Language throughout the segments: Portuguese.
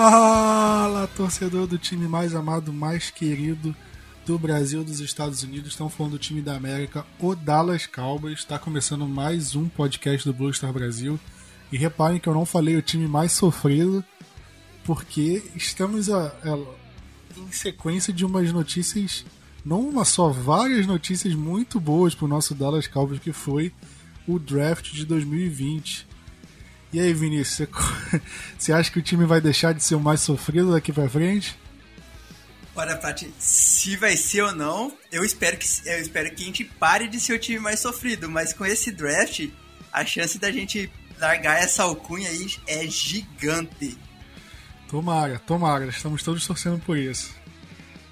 Fala, torcedor do time mais amado, mais querido do Brasil, dos Estados Unidos. Estamos falando do time da América, o Dallas Cowboys. Está começando mais um podcast do Blue Star Brasil. E reparem que eu não falei o time mais sofrido, porque estamos a, a, em sequência de umas notícias, não uma só, várias notícias muito boas para o nosso Dallas Cowboys, que foi o draft de 2020. E aí, Vinícius, você acha que o time vai deixar de ser o mais sofrido daqui para frente? Olha, Pati, se vai ser ou não, eu espero que eu espero que a gente pare de ser o time mais sofrido, mas com esse draft, a chance da gente largar essa alcunha aí é gigante. Tomara, tomara, estamos todos torcendo por isso.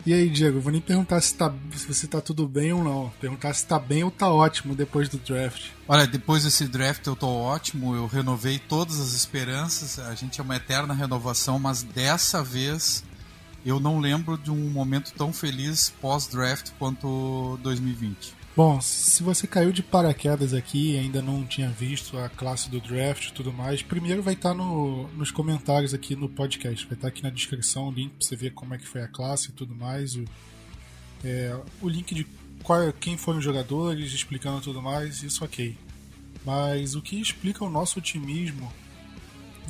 E aí, Diego, vou nem perguntar se, tá, se você tá tudo bem ou não. Perguntar se tá bem ou tá ótimo depois do draft. Olha, depois desse draft eu tô ótimo, eu renovei todas as esperanças, a gente é uma eterna renovação, mas dessa vez eu não lembro de um momento tão feliz pós-draft quanto 2020. Bom, se você caiu de paraquedas aqui e ainda não tinha visto a classe do draft e tudo mais, primeiro vai estar tá no, nos comentários aqui no podcast. Vai estar tá aqui na descrição o link para você ver como é que foi a classe e tudo mais. O, é, o link de qual, quem foram os jogadores, explicando tudo mais, isso ok. Mas o que explica o nosso otimismo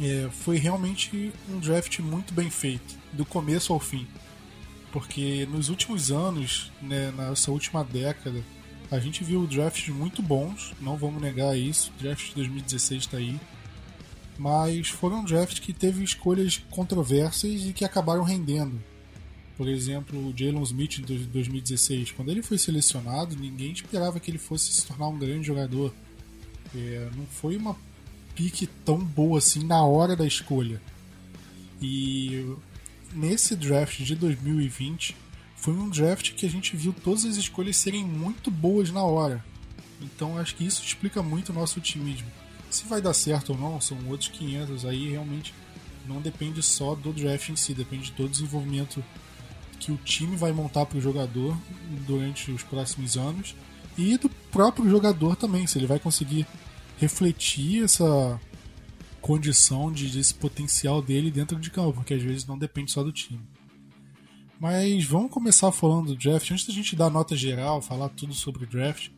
é, foi realmente um draft muito bem feito, do começo ao fim. Porque nos últimos anos, né, nessa última década, a gente viu drafts muito bons, não vamos negar isso. O draft de 2016 está aí. Mas foram drafts que teve escolhas controversas e que acabaram rendendo. Por exemplo, o Jalen Smith de 2016, quando ele foi selecionado, ninguém esperava que ele fosse se tornar um grande jogador. É, não foi uma pique tão boa assim na hora da escolha. E nesse draft de 2020, foi um draft que a gente viu todas as escolhas serem muito boas na hora. Então acho que isso explica muito o nosso otimismo. Se vai dar certo ou não, são outros 500. Aí realmente não depende só do draft em si, depende do desenvolvimento que o time vai montar para o jogador durante os próximos anos e do próprio jogador também, se ele vai conseguir refletir essa condição de, desse potencial dele dentro de campo, porque às vezes não depende só do time. Mas vamos começar falando do draft. Antes da gente dar nota geral, falar tudo sobre o draft,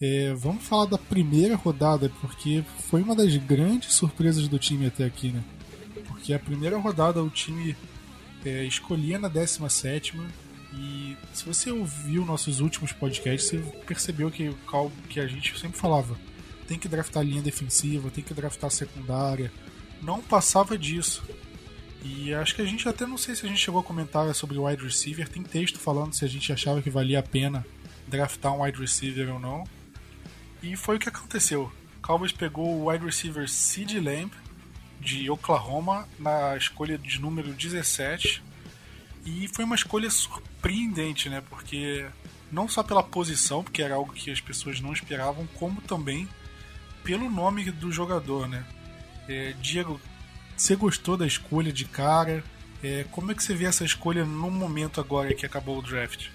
é, vamos falar da primeira rodada, porque foi uma das grandes surpresas do time até aqui, né? Porque a primeira rodada o time é, escolhia na 17 e se você ouviu nossos últimos podcasts, você percebeu que, que a gente sempre falava: tem que draftar linha defensiva, tem que draftar secundária. Não passava disso. E acho que a gente até não sei se a gente chegou a comentar sobre o wide receiver. Tem texto falando se a gente achava que valia a pena draftar um wide receiver ou não. E foi o que aconteceu. Cowboys pegou o wide receiver Sid Lamb de Oklahoma na escolha de número 17. E foi uma escolha surpreendente, né? Porque não só pela posição, porque era algo que as pessoas não esperavam, como também pelo nome do jogador, né? É, Diego, você gostou da escolha de cara? É, como é que você vê essa escolha no momento agora que acabou o draft?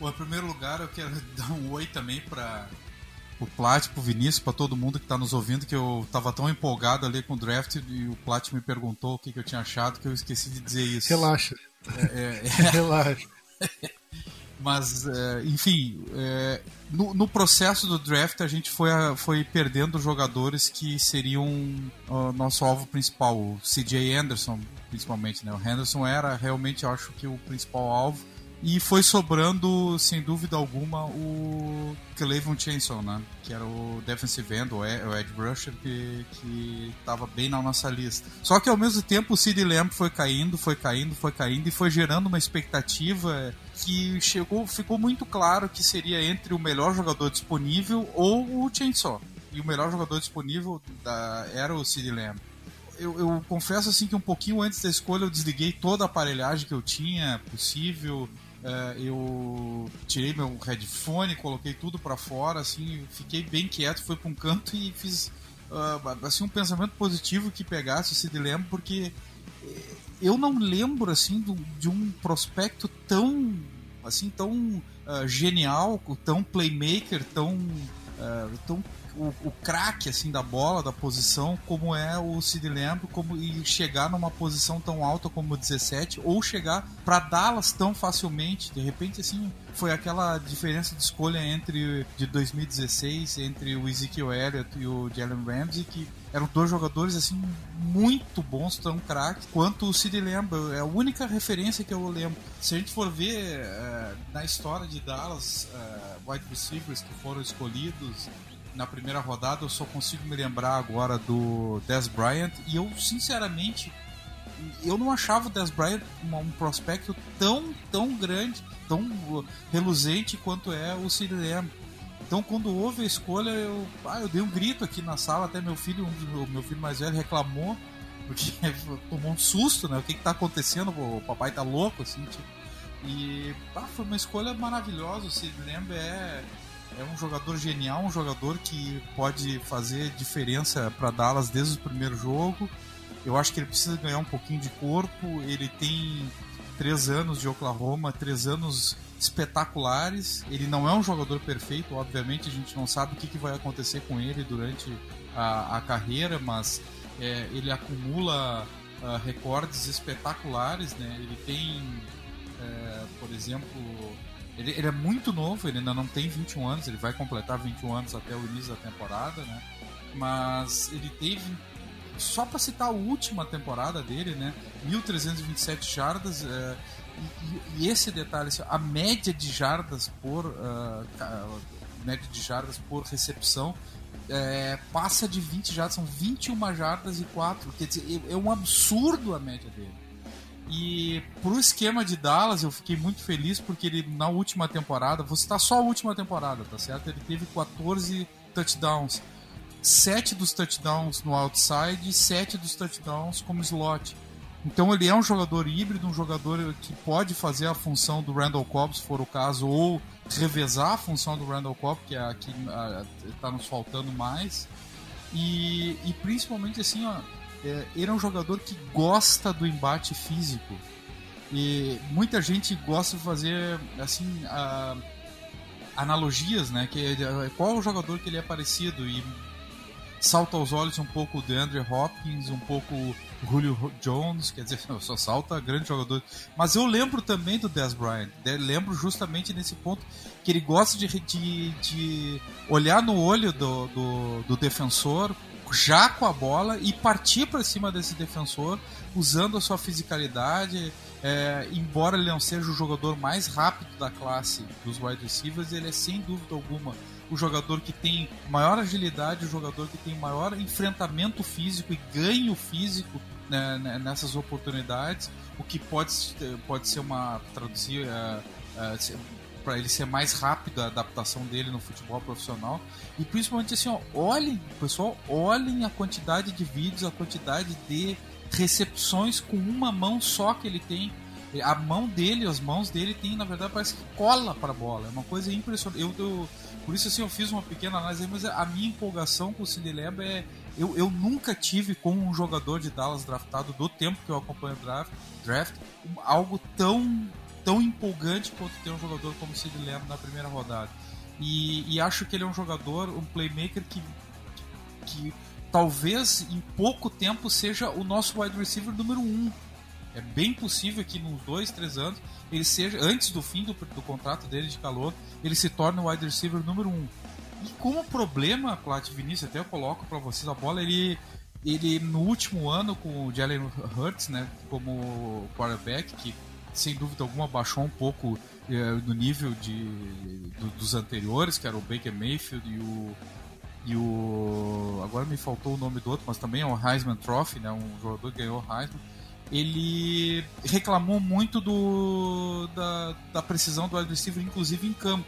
Bom, em primeiro lugar, eu quero dar um oi também para o Plat, pro Vinícius, para todo mundo que está nos ouvindo, que eu estava tão empolgado ali com o draft e o Plat me perguntou o que, que eu tinha achado que eu esqueci de dizer isso. Relaxa. É, é, é... Relaxa. Mas, é, enfim, é, no, no, processo do draft a gente foi, foi perdendo jogadores que seriam o nosso alvo principal, o CJ Anderson, principalmente. Né? O Henderson era realmente, eu acho que o principal alvo. E foi sobrando, sem dúvida alguma, o Cleveland Chainsaw, né? Que era o defensive end, o Ed Rusher, que, que tava bem na nossa lista. Só que ao mesmo tempo o Sid Lamb foi caindo, foi caindo, foi caindo e foi gerando uma expectativa que chegou, ficou muito claro que seria entre o melhor jogador disponível ou o Chainsaw. E o melhor jogador disponível da, era o Sid Lamb. Eu, eu, confesso assim que um pouquinho antes da escolha eu desliguei toda a aparelhagem que eu tinha possível é, eu tirei meu headphone, coloquei tudo para fora, assim, fiquei bem quieto, fui para um canto e fiz uh, assim um pensamento positivo que pegasse esse dilema, porque eu não lembro assim de um prospecto tão assim tão uh, genial, tão playmaker, tão uh, tão o, o craque assim da bola, da posição, como é o Sid Lamb, como e chegar numa posição tão alta como o 17 ou chegar para Dallas tão facilmente. De repente assim, foi aquela diferença de escolha entre de 2016 entre o Ezekiel Elliott e o Jalen Ramsey que eram dois jogadores assim muito bons, tão craques quanto o Sid Lamb. É a única referência que eu lembro. Se a gente for ver uh, na história de Dallas, uh, wide receivers que foram escolhidos na primeira rodada, eu só consigo me lembrar agora do Des Bryant e eu sinceramente eu não achava o Des Bryant um, prospecto tão tão grande, tão reluzente quanto é o Cid Lamb. Então quando houve a escolha, eu, ah, eu dei um grito aqui na sala, até meu filho, o meu filho mais velho reclamou porque tomou um susto, né? O que que tá acontecendo? O papai tá louco assim, tipo. E ah, foi uma escolha maravilhosa. O Lamb é é um jogador genial, um jogador que pode fazer diferença para Dallas desde o primeiro jogo. Eu acho que ele precisa ganhar um pouquinho de corpo. Ele tem três anos de Oklahoma, três anos espetaculares. Ele não é um jogador perfeito, obviamente a gente não sabe o que, que vai acontecer com ele durante a, a carreira, mas é, ele acumula uh, recordes espetaculares, né? Ele tem, é, por exemplo, ele, ele, é muito novo, ele ainda não tem 21 anos, ele vai completar 21 anos até o início da temporada, né? Mas ele teve, só para citar a última temporada dele, né? 1.327 jardas. É, e, esse detalhe, assim, a média de jardas por. Uh, média de jardas por recepção é, passa de 20 jardas, são 21 jardas e 4. Quer dizer, é, é um absurdo a média dele. E pro esquema de Dallas, eu fiquei muito feliz porque ele, na última temporada, vou citar só a última temporada, tá certo? Ele teve 14 touchdowns. 7 dos touchdowns no outside e 7 dos touchdowns como slot. Então ele é um jogador híbrido, um jogador que pode fazer a função do Randall Cobb, se for o caso, ou revezar a função do Randall Cobb, que é a que está nos faltando mais. E, e principalmente assim, ó, é, ele é um jogador que gosta do embate físico. E muita gente gosta de fazer assim a, analogias, né? Que qual o jogador que ele é parecido e salta aos olhos um pouco o DeAndre Hopkins, um pouco o Julio Jones, quer dizer, só salta grande jogador. Mas eu lembro também do Dez Bryant, lembro justamente nesse ponto que ele gosta de, de, de olhar no olho do, do, do defensor, já com a bola e partir para cima desse defensor usando a sua fisicalidade. É, embora ele não seja o jogador mais rápido da classe dos wide receivers, ele é sem dúvida alguma o jogador que tem maior agilidade, o jogador que tem maior enfrentamento físico e ganho físico né, né nessas oportunidades, o que pode, pode ser uma traduzir uh, uh, para ele ser mais rápido a adaptação dele no futebol profissional. E principalmente assim, ó, olhem, pessoal, olhem a quantidade de vídeos, a quantidade de recepções com uma mão só que ele tem. A mão dele, as mãos dele tem, na verdade, parece que cola para a bola. É uma coisa impressionante. Eu, eu, por isso, assim, eu fiz uma pequena análise, mas a minha empolgação com o Cid Leba é. Eu, eu nunca tive com um jogador de Dallas draftado do tempo que eu acompanho o draft, draft algo tão tão empolgante quanto ter um jogador como o Sid Lamb na primeira rodada. E, e, acho que ele é um jogador, um playmaker que, que talvez em pouco tempo seja o nosso wide receiver número um. É bem possível que nos dois, três anos ele seja, antes do fim do, do contrato dele de calor, ele se torne o wide receiver número um. E como problema, Plat Vinícius, até eu coloco para vocês a bola, ele ele no último ano com o Jalen Hurts, né, como quarterback, que sem dúvida alguma, baixou um pouco é, no nível de, do, dos anteriores, que era o Baker Mayfield e o, e o. Agora me faltou o nome do outro, mas também é o Heisman Trophy, né? um jogador que ganhou Heisman. Ele reclamou muito do, da, da precisão do wide receiver, inclusive em campo.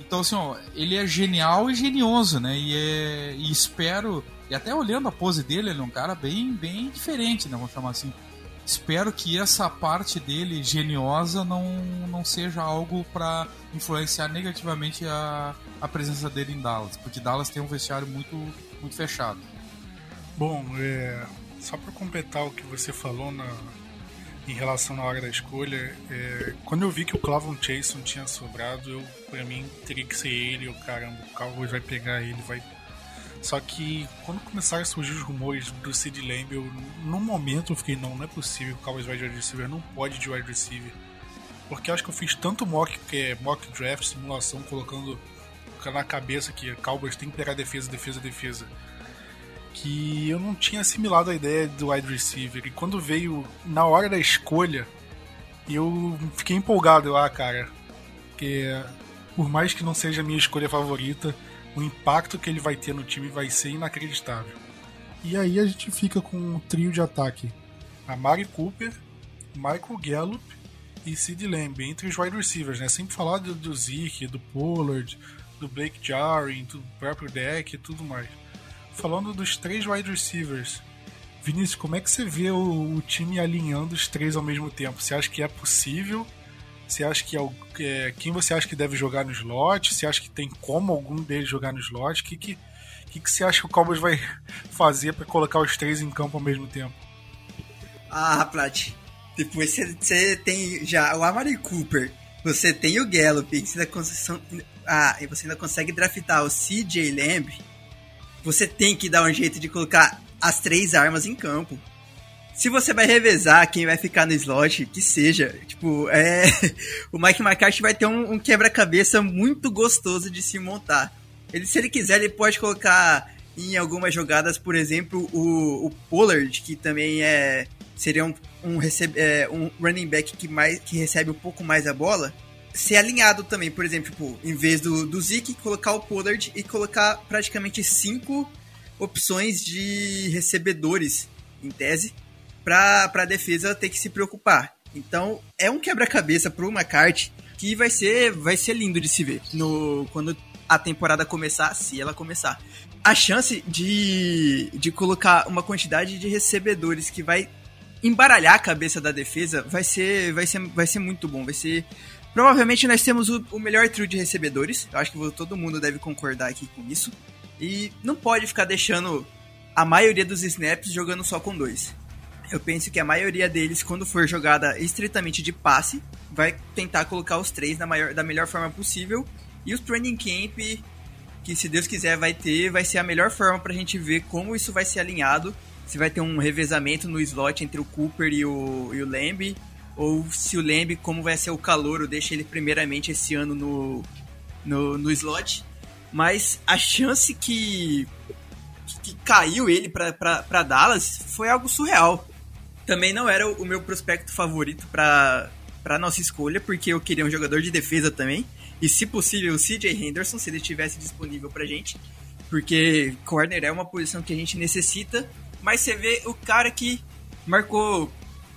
Então, assim, ó, ele é genial e genioso, né? E, é, e espero. E até olhando a pose dele, ele é um cara bem, bem diferente, né? Vamos chamar assim espero que essa parte dele geniosa não, não seja algo para influenciar negativamente a, a presença dele em Dallas, porque Dallas tem um vestiário muito, muito fechado. Bom, é, só para completar o que você falou na, em relação à hora da escolha, é, quando eu vi que o Clavon Chason tinha sobrado, eu para mim teria que ser ele, o caramba, o Cowboys vai pegar ele, vai só que quando começaram a surgir os rumores do Sid Lamb, eu, no momento eu fiquei, não, não é possível o Cowboys vai de wide receiver, não pode de wide receiver. Porque eu acho que eu fiz tanto mock, que é mock draft, simulação, colocando na cabeça que Cowboys tem que pegar defesa, defesa, defesa. Que eu não tinha assimilado a ideia do wide receiver. E quando veio na hora da escolha, eu fiquei empolgado. Eu, ah, cara, porque por mais que não seja a minha escolha favorita, o impacto que ele vai ter no time vai ser inacreditável. E aí a gente fica com um trio de ataque: a Mari Cooper, Michael Gallup e Sid Lamb, entre os wide receivers, né? Sempre falar do, do Zeke, do Pollard, do Blake Jarring, do próprio deck e tudo mais. Falando dos três wide receivers, Vinícius, como é que você vê o, o time alinhando os três ao mesmo tempo? Você acha que é possível? Você acha que é, quem você acha que deve jogar no slot? Você acha que tem como algum deles jogar no slot? O que, que, que, que você acha que o Cowboys vai fazer para colocar os três em campo ao mesmo tempo? Ah, Plat, depois você tem já o Amari Cooper, você tem o Gallup, você ainda, ah, você ainda consegue draftar o CJ Lamb, você tem que dar um jeito de colocar as três armas em campo se você vai revezar quem vai ficar no slot, que seja. Tipo, é. o Mike McCarthy vai ter um, um quebra-cabeça muito gostoso de se montar. Ele, se ele quiser, ele pode colocar em algumas jogadas, por exemplo, o, o Pollard, que também é. Seria um, um, recebe, é, um running back que, mais, que recebe um pouco mais a bola. Ser alinhado também, por exemplo, tipo, em vez do, do Zeke, colocar o Pollard e colocar praticamente cinco opções de recebedores, em tese para a defesa ter que se preocupar. Então, é um quebra-cabeça para o McCarthy que vai ser, vai ser lindo de se ver no, quando a temporada começar, se ela começar. A chance de, de colocar uma quantidade de recebedores que vai embaralhar a cabeça da defesa vai ser, vai ser, vai ser muito bom. Vai ser. Provavelmente nós temos o, o melhor trio de recebedores. Eu acho que todo mundo deve concordar aqui com isso. E não pode ficar deixando a maioria dos snaps jogando só com dois eu penso que a maioria deles, quando for jogada estritamente de passe, vai tentar colocar os três da, maior, da melhor forma possível. E os training camp, que se Deus quiser vai ter, vai ser a melhor forma pra gente ver como isso vai ser alinhado. Se vai ter um revezamento no slot entre o Cooper e o, e o Lamb, ou se o Lamb, como vai ser o calor, deixa ele primeiramente esse ano no, no, no slot. Mas a chance que, que caiu ele para Dallas foi algo surreal. Também não era o meu prospecto favorito para para nossa escolha, porque eu queria um jogador de defesa também. E se possível, o CJ Henderson, se ele estivesse disponível pra gente. Porque corner é uma posição que a gente necessita. Mas você vê o cara que marcou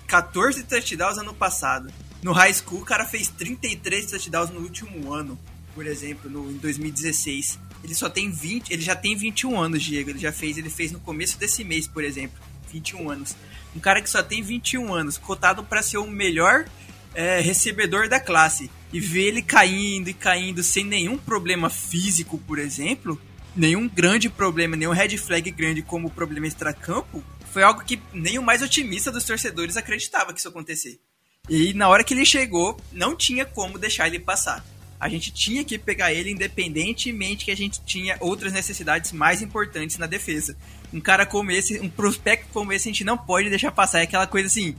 14 touchdowns ano passado. No high school, o cara fez 33 touchdowns no último ano, por exemplo, no, em 2016. Ele só tem 20, ele já tem 21 anos, Diego. Ele já fez, ele fez no começo desse mês, por exemplo, 21 anos um cara que só tem 21 anos, cotado para ser o melhor é, recebedor da classe, e ver ele caindo e caindo sem nenhum problema físico, por exemplo, nenhum grande problema, nenhum red flag grande como problema extracampo, foi algo que nem o mais otimista dos torcedores acreditava que isso acontecer. E na hora que ele chegou, não tinha como deixar ele passar. A gente tinha que pegar ele independentemente que a gente tinha outras necessidades mais importantes na defesa um cara como esse, um prospecto como esse, a gente não pode deixar passar. É aquela coisa assim: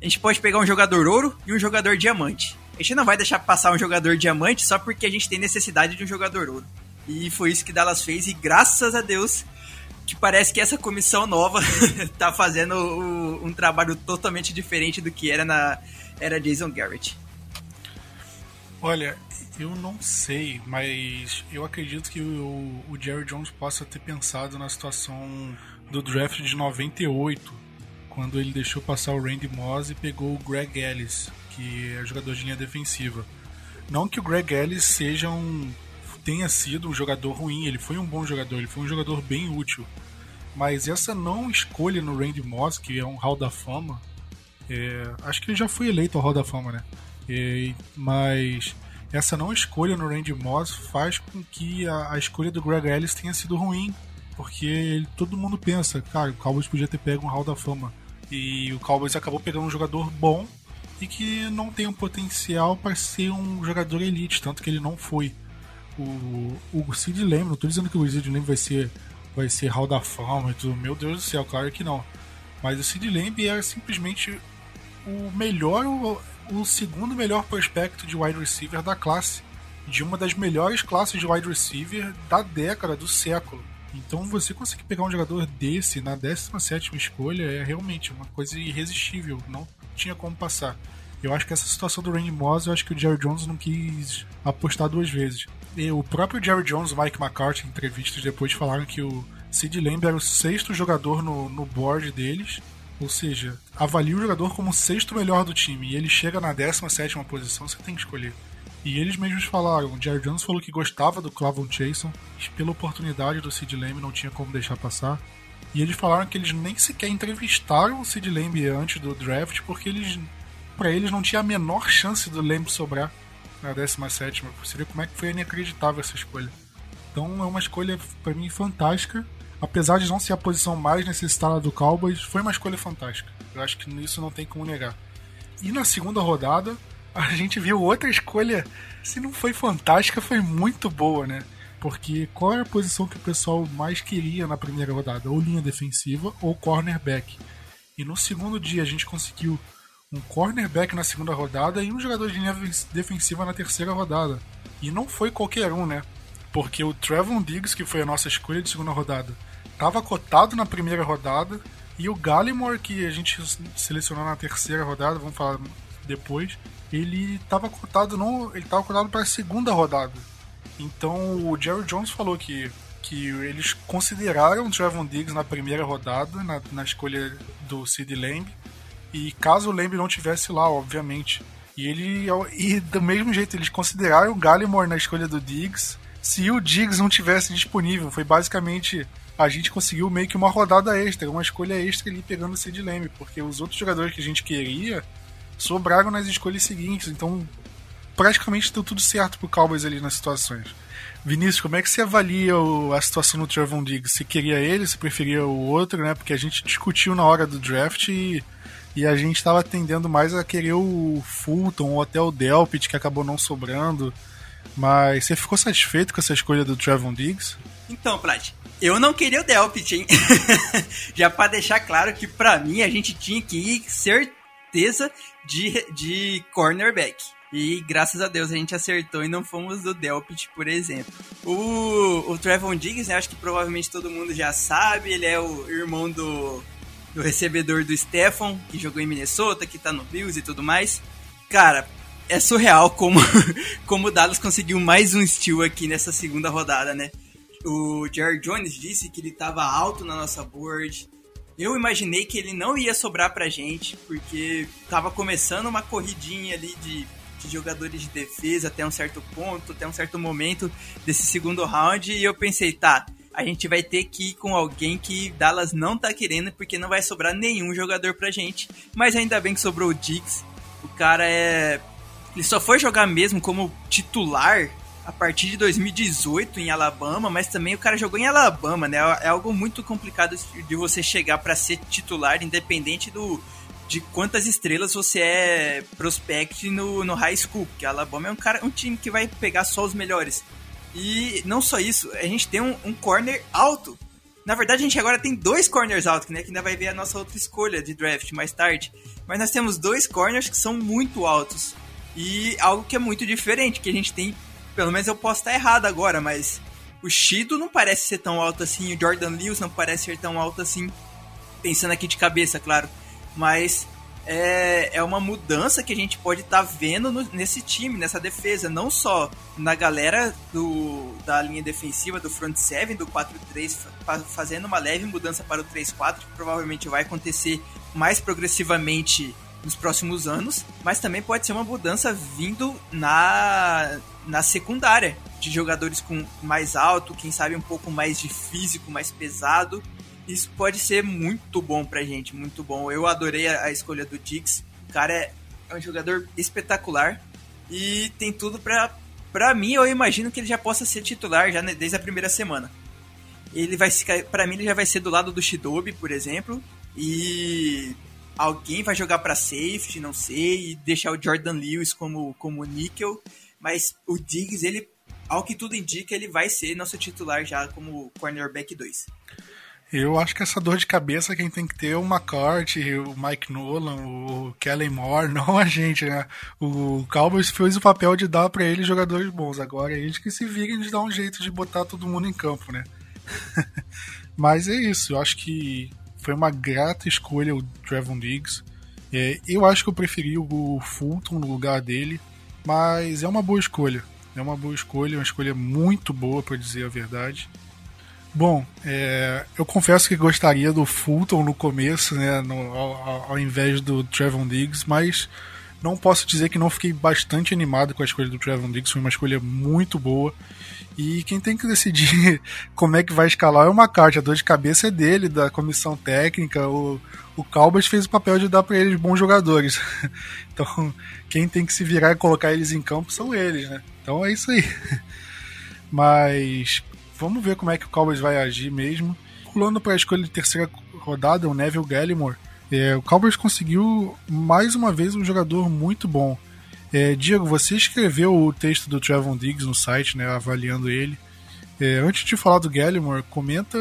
a gente pode pegar um jogador ouro e um jogador diamante. A gente não vai deixar passar um jogador diamante só porque a gente tem necessidade de um jogador ouro. E foi isso que Dallas fez, e graças a Deus que parece que essa comissão nova tá fazendo o, um trabalho totalmente diferente do que era na era Jason Garrett. Olha, eu não sei, mas eu acredito que o, o Jerry Jones possa ter pensado na situação do draft de 98, quando ele deixou passar o Randy Moss e pegou o Greg Ellis, que é jogador de linha defensiva. Não que o Greg Ellis seja um tenha sido um jogador ruim, ele foi um bom jogador, ele foi um jogador bem útil. Mas essa não escolha no Randy Moss, que é um Hall da Fama, é, acho que ele já foi eleito ao Hall da Fama, né? É, mas essa não escolha no Randy Moss faz com que a, a escolha do Greg Ellis tenha sido ruim. Porque ele, todo mundo pensa, cara, o Cowboys podia ter pego um Hall da Fama. E o Cowboys acabou pegando um jogador bom e que não tem um potencial para ser um jogador elite, tanto que ele não foi o, o Sid Lamb, não tô dizendo que o Sid Lamb vai ser vai ser Hall da Fama e tudo, meu Deus do céu, claro que não. Mas o Sid Lamb era simplesmente o melhor, o, o segundo melhor prospecto de wide receiver da classe, de uma das melhores classes de wide receiver da década, do século. Então você conseguir pegar um jogador desse na 17 escolha é realmente uma coisa irresistível, não tinha como passar. Eu acho que essa situação do Randy Moss, eu acho que o Jerry Jones não quis apostar duas vezes. E o próprio Jerry Jones e Mike McCarthy, em entrevistas depois, falaram que o Sid Lamb era o sexto jogador no, no board deles. Ou seja, avalia o jogador como o sexto melhor do time. E ele chega na 17 posição, você tem que escolher. E eles mesmos falaram, o Jerry Jones falou que gostava do Clavon Chason, pela oportunidade do Sid Lamb não tinha como deixar passar. E eles falaram que eles nem sequer entrevistaram o Sid Lamb antes do draft, porque eles para eles não tinha a menor chance do Lamb sobrar na 17. Você vê como é que foi inacreditável essa escolha. Então é uma escolha para mim fantástica. Apesar de não ser a posição mais necessitada do Cowboys, foi uma escolha fantástica. Eu acho que nisso não tem como negar. E na segunda rodada, a gente viu outra escolha, se não foi fantástica, foi muito boa, né? Porque qual era a posição que o pessoal mais queria na primeira rodada? Ou linha defensiva ou cornerback. E no segundo dia a gente conseguiu um cornerback na segunda rodada e um jogador de linha defensiva na terceira rodada. E não foi qualquer um, né? Porque o Trevon Diggs, que foi a nossa escolha de segunda rodada, estava cotado na primeira rodada. E o Gallimore, que a gente selecionou na terceira rodada, vamos falar depois, ele estava cotado no, ele estava cotado para a segunda rodada. Então o Jerry Jones falou que que eles consideraram o Trevon Diggs na primeira rodada, na, na escolha do Sid Lamb, e caso o Lamb não tivesse lá, obviamente. E ele e do mesmo jeito eles consideraram o Gallimore na escolha do Diggs. Se o Diggs não tivesse disponível, foi basicamente a gente conseguiu meio que uma rodada extra, uma escolha extra ali pegando o Sid Lamb, porque os outros jogadores que a gente queria sobraram nas escolhas seguintes, então praticamente deu tudo certo pro Cowboys ali nas situações. Vinícius, como é que você avalia o, a situação no Trevon Diggs? Você queria ele, você preferia o outro, né? Porque a gente discutiu na hora do draft e e a gente estava tendendo mais a querer o Fulton ou até o Delpit, que acabou não sobrando. Mas você ficou satisfeito com essa escolha do Trevon Diggs? Então, Plat, eu não queria o Delpit, hein? Já para deixar claro que para mim a gente tinha que ir certeza de, de cornerback. E graças a Deus a gente acertou e não fomos do Delpit, por exemplo. O, o Trevon Diggs, né, acho que provavelmente todo mundo já sabe, ele é o irmão do do recebedor do Stefan, que jogou em Minnesota, que tá no Bills e tudo mais. Cara, é surreal como, como o Dallas conseguiu mais um steal aqui nessa segunda rodada, né? O Jared Jones disse que ele tava alto na nossa board. Eu imaginei que ele não ia sobrar pra gente, porque tava começando uma corridinha ali de, de jogadores de defesa até um certo ponto, até um certo momento desse segundo round, e eu pensei, tá, a gente vai ter que ir com alguém que Dallas não tá querendo, porque não vai sobrar nenhum jogador pra gente. Mas ainda bem que sobrou o Diggs. O cara é. Ele só foi jogar mesmo como titular a partir de 2018 em Alabama, mas também o cara jogou em Alabama, né? É algo muito complicado de você chegar para ser titular, independente do de quantas estrelas você é prospect no, no high school, porque Alabama é um cara, um time que vai pegar só os melhores. E não só isso, a gente tem um, um corner alto. Na verdade, a gente agora tem dois corners altos, né? Que ainda vai ver a nossa outra escolha de draft mais tarde. Mas nós temos dois corners que são muito altos. E algo que é muito diferente, que a gente tem. Pelo menos eu posso estar errado agora, mas O Shido não parece ser tão alto assim, o Jordan Lewis não parece ser tão alto assim, pensando aqui de cabeça, claro. Mas é, é uma mudança que a gente pode estar tá vendo no, nesse time, nessa defesa. Não só na galera do, da linha defensiva, do front seven, do 4-3, fazendo uma leve mudança para o 3-4, que provavelmente vai acontecer mais progressivamente nos próximos anos, mas também pode ser uma mudança vindo na, na secundária, de jogadores com mais alto, quem sabe um pouco mais de físico, mais pesado. Isso pode ser muito bom pra gente, muito bom. Eu adorei a, a escolha do Dix. O cara é, é um jogador espetacular e tem tudo pra. Pra mim, eu imagino que ele já possa ser titular já desde a primeira semana. Ele vai ficar. Pra mim, ele já vai ser do lado do Shidobi, por exemplo. E alguém vai jogar para safety, não sei, e deixar o Jordan Lewis como, como níquel, mas o Diggs, ele, ao que tudo indica, ele vai ser nosso titular já como cornerback 2. Eu acho que essa dor de cabeça quem tem que ter é o McCarthy, o Mike Nolan, o Kellen Moore, não a gente, né? O Cowboys fez o papel de dar para eles jogadores bons. Agora eles que se virem de dar um jeito de botar todo mundo em campo, né? Mas é isso, eu acho que foi uma grata escolha o Trevon Diggs. É, eu acho que eu preferi o Fulton no lugar dele, mas é uma boa escolha. É uma boa escolha, uma escolha muito boa, para dizer a verdade. Bom, é, eu confesso que gostaria do Fulton no começo, né, no, ao, ao, invés do Trevon Diggs, mas não posso dizer que não fiquei bastante animado com a escolha do Trevon Diggs, foi uma escolha muito boa. E quem tem que decidir como é que vai escalar é o McCarthy. A dor de cabeça é dele, da comissão técnica. O, o Calbas fez o papel de dar para eles bons jogadores. Então, quem tem que se virar e colocar eles em campo são eles, né? Então é isso aí. Mas vamos ver como é que o Cowboys vai agir mesmo. Pulando para a escolha de terceira rodada, o Neville Gallimore. É, o Cowboys conseguiu mais uma vez um jogador muito bom. É, Diego, você escreveu o texto do Trevon Diggs no site, né, avaliando ele. É, antes de falar do Gallimore, comenta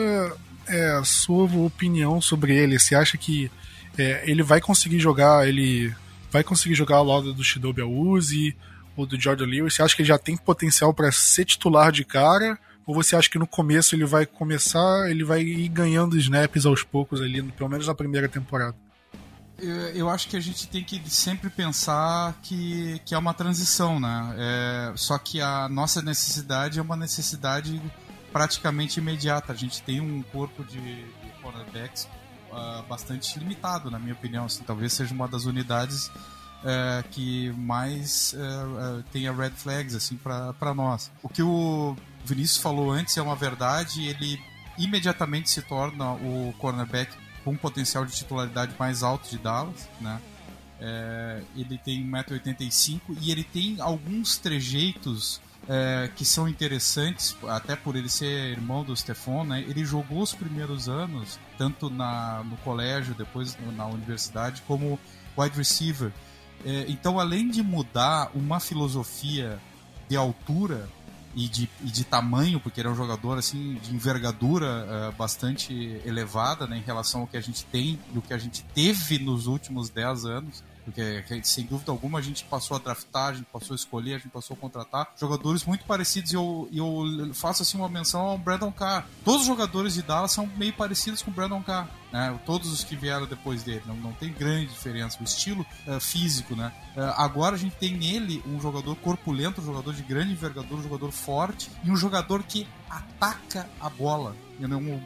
é, a sua opinião sobre ele. Você acha que é, ele vai conseguir jogar, ele vai conseguir jogar ao lado do Shidobi Awuzi ou do Jordan Lewis? Você acha que ele já tem potencial para ser titular de cara? Ou você acha que no começo ele vai começar, ele vai ir ganhando snaps aos poucos ali, pelo menos na primeira temporada? eu acho que a gente tem que sempre pensar que, que é uma transição, né? É, só que a nossa necessidade é uma necessidade praticamente imediata. A gente tem um corpo de, de cornerbacks uh, bastante limitado, na minha opinião. Assim, talvez seja uma das unidades uh, que mais uh, tenha red flags assim para nós. O que o Vinícius falou antes é uma verdade. Ele imediatamente se torna o cornerback com um potencial de titularidade mais alto de Dallas, né? É, ele tem 1,85m e ele tem alguns trejeitos é, que são interessantes, até por ele ser irmão do Stefan, né? Ele jogou os primeiros anos, tanto na, no colégio, depois na universidade, como wide receiver. É, então, além de mudar uma filosofia de altura, e de, e de tamanho, porque ele é um jogador assim de envergadura uh, bastante elevada né, em relação ao que a gente tem e o que a gente teve nos últimos 10 anos porque sem dúvida alguma a gente passou a draftar, a gente passou a escolher, a gente passou a contratar jogadores muito parecidos e eu, eu faço assim uma menção ao Brandon Carr. Todos os jogadores de Dallas são meio parecidos com o Brandon Carr, né? Todos os que vieram depois dele, não, não tem grande diferença, o estilo uh, físico, né? Uh, agora a gente tem nele um jogador corpulento, um jogador de grande envergadura, um jogador forte e um jogador que ataca a bola.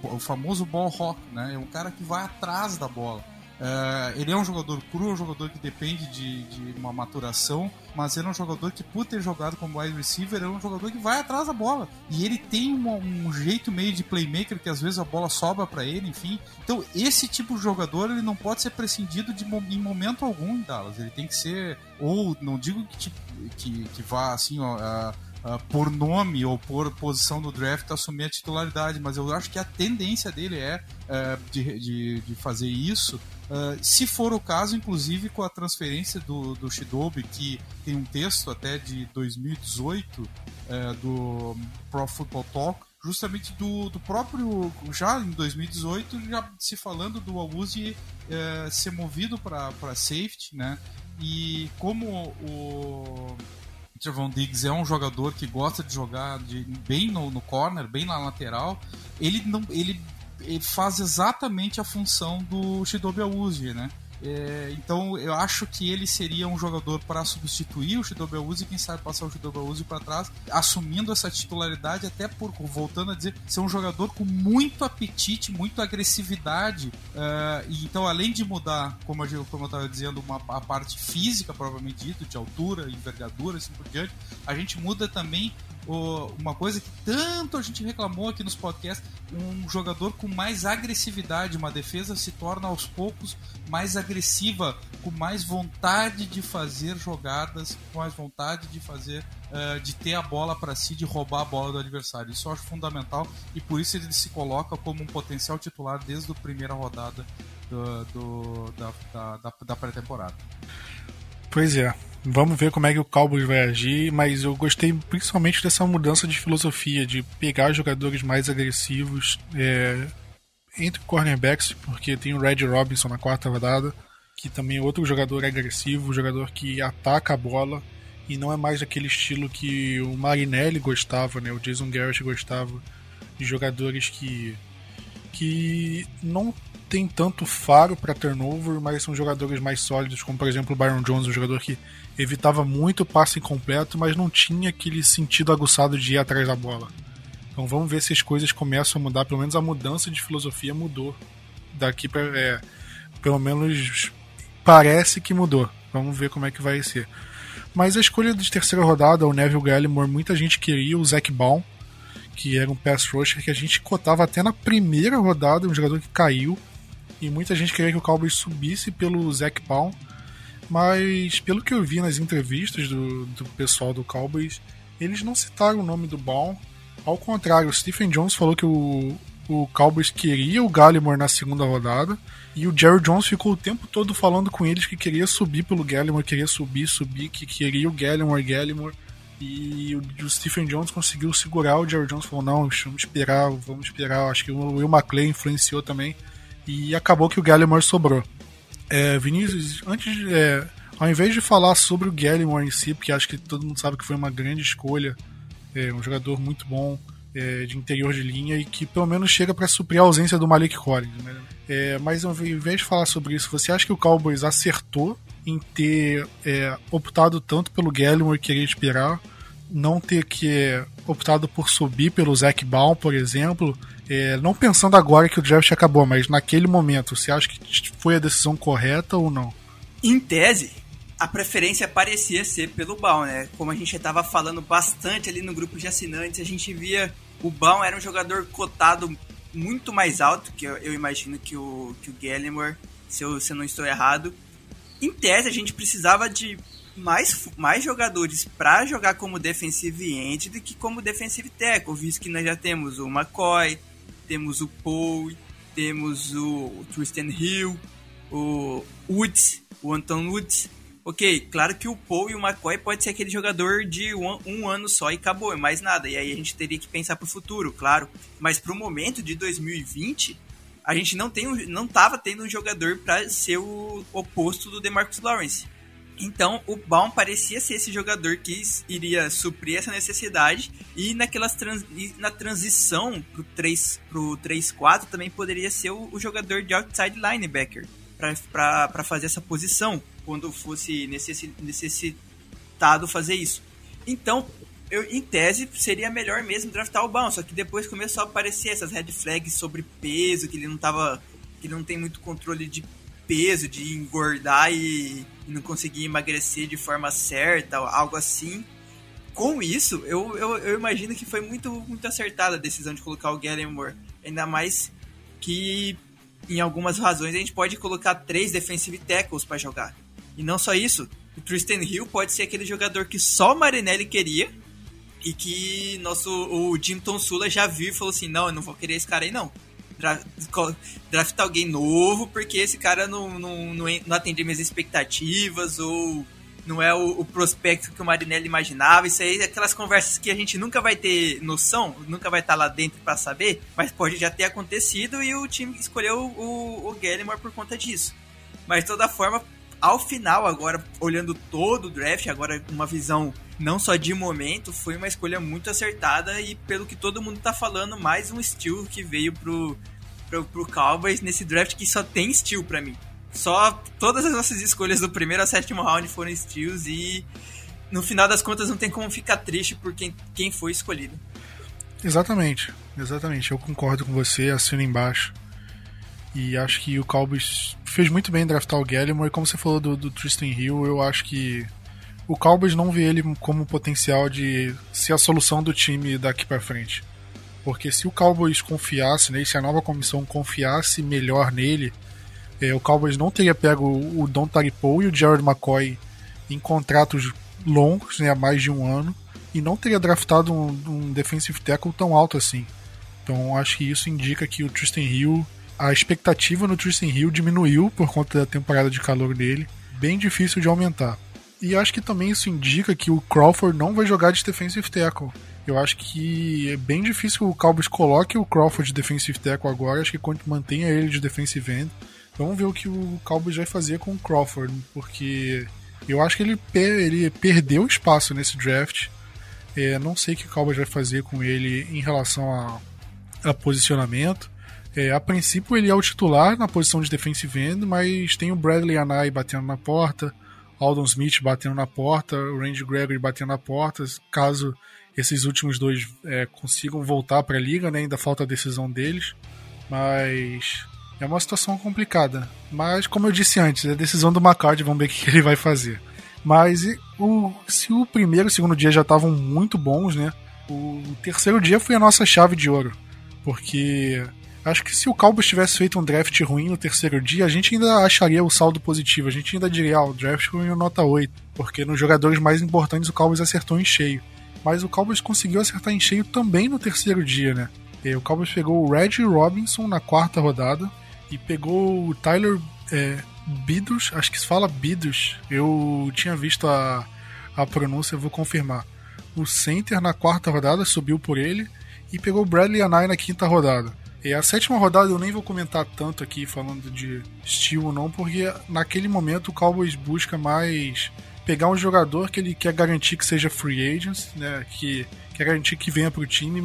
o famoso ball rock, né? É um cara que vai atrás da bola. Uh, ele é um jogador cru, é um jogador que depende de, de, uma maturação, mas ele é um jogador que, por ter jogado como wide receiver, é um jogador que vai atrás da bola. E ele tem um jeito meio de playmaker que às vezes a bola sobra para ele, enfim. Então, esse tipo de jogador ele não pode ser prescindido de, em momento algum em Dallas. Ele tem que ser, ou não digo que, que, que vá assim, ó. Uh, Uh, por nome ou por posição do draft assumir a titularidade, mas eu acho que a tendência dele é uh, de, de, de, fazer isso Uh, se for o caso, inclusive com a transferência do, do Shidobi, que tem um texto até de 2018 uh, é, do Pro Football Talk, justamente do, do próprio, já em 2018, já se falando do Awuzi uh, ser movido para safety, né? E como o, Trevon Diggs é um jogador que gosta de jogar de, bem no, no corner, bem na lateral. Ele não, ele, ele faz exatamente a função do Shidobi Awuzie, né? É, então eu acho que ele seria um jogador para substituir o Shidobi Awuzie e quem sabe passar o Shidobi Awuzie para trás, assumindo essa titularidade até por, voltando a dizer, ser um jogador com muito apetite, muito agressividade. Uh, e, então além de mudar, como eu, como eu estava dizendo, uma, a parte física, provavelmente dito, de altura, envergadura, assim por diante, a gente muda também uma coisa que tanto a gente reclamou aqui nos podcasts, um jogador com mais agressividade, uma defesa se torna aos poucos mais agressiva, com mais vontade de fazer jogadas, com mais vontade de fazer, uh, de ter a bola para si, de roubar a bola do adversário. Isso eu acho fundamental e por isso ele se coloca como um potencial titular desde a primeira rodada do, do da, da, da, da pré-temporada. Pois é. Vamos ver como é que o Cowboys vai agir, mas eu gostei principalmente dessa mudança de filosofia, de pegar jogadores mais agressivos é, entre cornerbacks, porque tem o Red Robinson na quarta rodada, que também é outro jogador agressivo, jogador que ataca a bola e não é mais aquele estilo que o Marinelli gostava, né? O Jason Garrett gostava de jogadores que que não tem tanto faro para turnover, mas são jogadores mais sólidos, como por exemplo o Byron Jones, um jogador que evitava muito o passe incompleto, mas não tinha aquele sentido aguçado de ir atrás da bola. Então vamos ver se as coisas começam a mudar, pelo menos a mudança de filosofia mudou. Daqui para é, pelo menos parece que mudou. Vamos ver como é que vai ser. Mas a escolha de terceira rodada, o Neville Gallimore, muita gente queria o Zac Baum, que era um pass rusher que a gente cotava até na primeira rodada, um jogador que caiu. E muita gente queria que o Cowboys subisse pelo Zac Baum. Mas pelo que eu vi nas entrevistas do, do pessoal do Cowboys, eles não citaram o nome do Baum. Ao contrário, o Stephen Jones falou que o, o Cowboys queria o Gallimore na segunda rodada e o Jerry Jones ficou o tempo todo falando com eles que queria subir pelo Gallimore, queria subir, subir, que queria o Gallimore, Gallimore. E o, Stephen Jones conseguiu segurar o Jerry Jones, falou: não, vamos esperar, vamos esperar. Acho que o Will McClay influenciou também. E acabou que o Gallimore sobrou. É, Vinícius, antes de, é, ao invés de falar sobre o Gallimore em si, porque acho que todo mundo sabe que foi uma grande escolha, é um jogador muito bom é, de interior de linha e que pelo menos chega para suprir a ausência do Malik Collins. Né? É, mas ao invés de falar sobre isso, você acha que o Cowboys acertou em ter é, optado tanto pelo Gallimore querer esperar, não ter que optado por subir pelo Zac Baum, por exemplo, é, não pensando agora que o draft acabou, mas naquele momento, você acha que foi a decisão correta ou não? Em tese, a preferência parecia ser pelo Baum, né? Como a gente estava falando bastante ali no grupo de assinantes, a gente via o Baum era um jogador cotado muito mais alto que eu, eu imagino que o, que o Gallimore, se eu, se eu não estou errado. Em tese, a gente precisava de mais, mais jogadores para jogar como defensive end do que como defensive tackle, visto que nós já temos o McCoy, temos o Paul, temos o Tristan Hill, o Woods, o Anton Woods. Ok, claro que o Paul e o McCoy pode ser aquele jogador de um, um ano só e acabou, é mais nada. E aí a gente teria que pensar para o futuro, claro. Mas para o momento de 2020, a gente não tem um, não tava tendo um jogador para ser o oposto do DeMarcus Lawrence. Então, o Baum parecia ser esse jogador que iria suprir essa necessidade e naquelas trans, e na transição pro 3 pro 3-4 também poderia ser o, o, jogador de outside linebacker para fazer essa posição quando fosse necessitado fazer isso. Então, eu, em tese, seria melhor mesmo draftar o Baum, só que depois começou a aparecer essas red flags sobre peso, que ele não tava que ele não tem muito controle de peso, de engordar e, não conseguir emagrecer de forma certa, algo assim. Com isso, eu, eu, eu, imagino que foi muito, muito acertada a decisão de colocar o Gallimore. Ainda mais que, em algumas razões, a gente pode colocar três defensive tackles para jogar. E não só isso, o Tristan Hill pode ser aquele jogador que só o Marinelli queria e que nosso, o Jim Tom Sula já viu e falou assim: não, eu não vou querer esse cara aí não draftar alguém novo, porque esse cara não, não, não, não atende minhas expectativas, ou não é o, o, prospecto que o Marinelli imaginava. Isso aí é aquelas conversas que a gente nunca vai ter noção, nunca vai estar lá dentro para saber, mas pode já ter acontecido e o time escolheu o, o Gallimore por conta disso. Mas de toda forma, ao final, agora olhando todo o draft, agora uma visão não só de momento, foi uma escolha muito acertada e pelo que todo mundo tá falando, mais um steel que veio pro, pro, pro Cowboys nesse draft que só tem steel para mim. Só todas as nossas escolhas do primeiro ao sétimo round foram steals e no final das contas não tem como ficar triste por quem, quem foi escolhido. Exatamente, exatamente. Eu concordo com você, assino embaixo. E acho que o Cowboys fez muito bem em draftar o Gallimore. E como você falou do, do Tristan Hill, eu acho que o Cowboys não vê ele como potencial de ser a solução do time daqui para frente. Porque se o Cowboys confiasse nele, se a nova comissão confiasse melhor nele, é, o Cowboys não teria pego o Don Taripo e o Jared McCoy em contratos longos, né, há mais de um ano, e não teria draftado um, um defensive tackle tão alto assim. Então acho que isso indica que o Tristan Hill, a expectativa no Tristan Hill diminuiu por conta da temporada de calor dele, bem difícil de aumentar. E acho que também isso indica que o Crawford não vai jogar de defensive tackle. Eu acho que é bem difícil o Cowboys coloque o Crawford de defensive tackle agora, acho que mantenha ele de defensive end. Vamos ver o que o Cowboys vai fazer com o Crawford, porque eu acho que ele, per ele perdeu espaço nesse draft. É, não sei o que o Cowboys vai fazer com ele em relação a, a posicionamento. É, a princípio ele é o titular na posição de defensive end, mas tem o Bradley Anai batendo na porta, Aldon Smith batendo na porta, o Randy Gregory batendo na porta. Caso esses últimos dois é, consigam voltar para a liga, né? ainda falta a decisão deles. Mas é uma situação complicada. Mas, como eu disse antes, é decisão do McCarthy, vamos ver o que ele vai fazer. Mas o, se o primeiro e o segundo dia já estavam muito bons, né? O terceiro dia foi a nossa chave de ouro. Porque acho que se o Cowboys tivesse feito um draft ruim no terceiro dia, a gente ainda acharia o saldo positivo. A gente ainda diria, ah, o draft foi uma nota 8. Porque nos jogadores mais importantes o Cowboys acertou em cheio. Mas o Cowboys conseguiu acertar em cheio também no terceiro dia, né? E o Cowboys pegou o Reggie Robinson na quarta rodada e pegou o Tyler é, Bidus, acho que se fala Bidus. Eu tinha visto a, a pronúncia, vou confirmar. O center na quarta rodada subiu por ele e pegou o Bradley Anai na quinta rodada. E a sétima rodada eu nem vou comentar tanto aqui falando de estilo não, porque naquele momento o Cowboys busca mais pegar um jogador que ele quer garantir que seja free agent, né, que quer garantir que venha para o time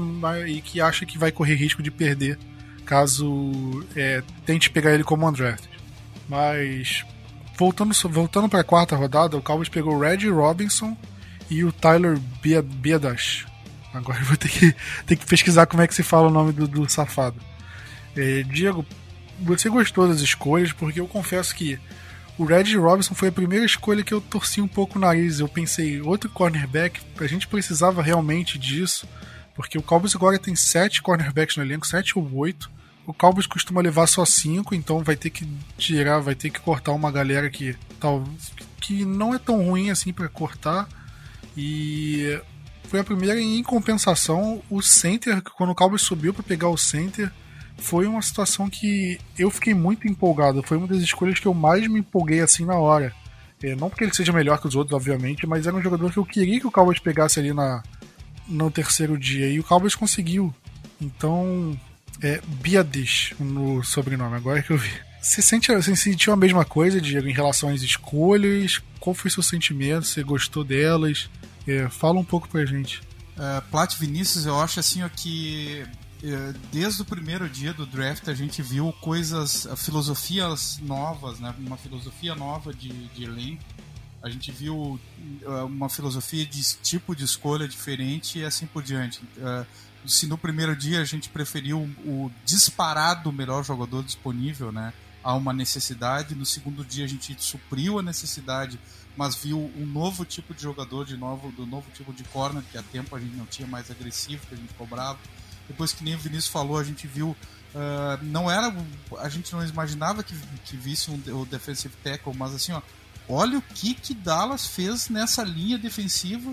e que acha que vai correr risco de perder caso é, tente pegar ele como undrafted. Mas voltando, voltando para a quarta rodada, o Cowboys pegou o Reggie Robinson e o Tyler Biedash. Agora eu vou ter que, ter que pesquisar como é que se fala o nome do, do safado. É, Diego, você gostou das escolhas? Porque eu confesso que o Reggie Robinson foi a primeira escolha que eu torci um pouco o nariz. Eu pensei, outro cornerback, a gente precisava realmente disso, porque o Cowboys agora tem sete cornerbacks no elenco, sete ou oito. O Cowboys costuma levar só cinco, então vai ter que tirar, vai ter que cortar uma galera que tal que não é tão ruim assim para cortar. E foi a primeira em compensação o center, quando o Cowboys subiu para pegar o center, foi uma situação que eu fiquei muito empolgado. Foi uma das escolhas que eu mais me empolguei assim na hora. É, não porque ele seja melhor que os outros, obviamente, mas era um jogador que eu queria que o Cowboys pegasse ali na, no terceiro dia. E o Cowboys conseguiu. Então, é Biadish no sobrenome, agora que eu vi. Você, sente, você sentiu a mesma coisa, Diego, em relação às escolhas? Qual foi seu sentimento? Você gostou delas? É, fala um pouco pra gente. Uh, Plat Vinícius, eu acho assim ó, que desde o primeiro dia do draft a gente viu coisas, uh, filosofias novas, né? uma filosofia nova de, de elenco. A gente viu uh, uma filosofia de tipo de escolha diferente e assim por diante. Se no primeiro dia a gente preferiu o disparado melhor jogador disponível, né? A uma necessidade. No segundo dia a gente supriu a necessidade, mas viu um novo tipo de jogador, de novo, do novo tipo de corner, que há tempo a gente não tinha mais agressivo, que a gente cobrava. Depois que nem o Vinícius falou, a gente viu. Uh, não era. A gente não imaginava que, que visse um, o defensive tackle, mas assim, ó, olha o que que Dallas fez nessa linha defensiva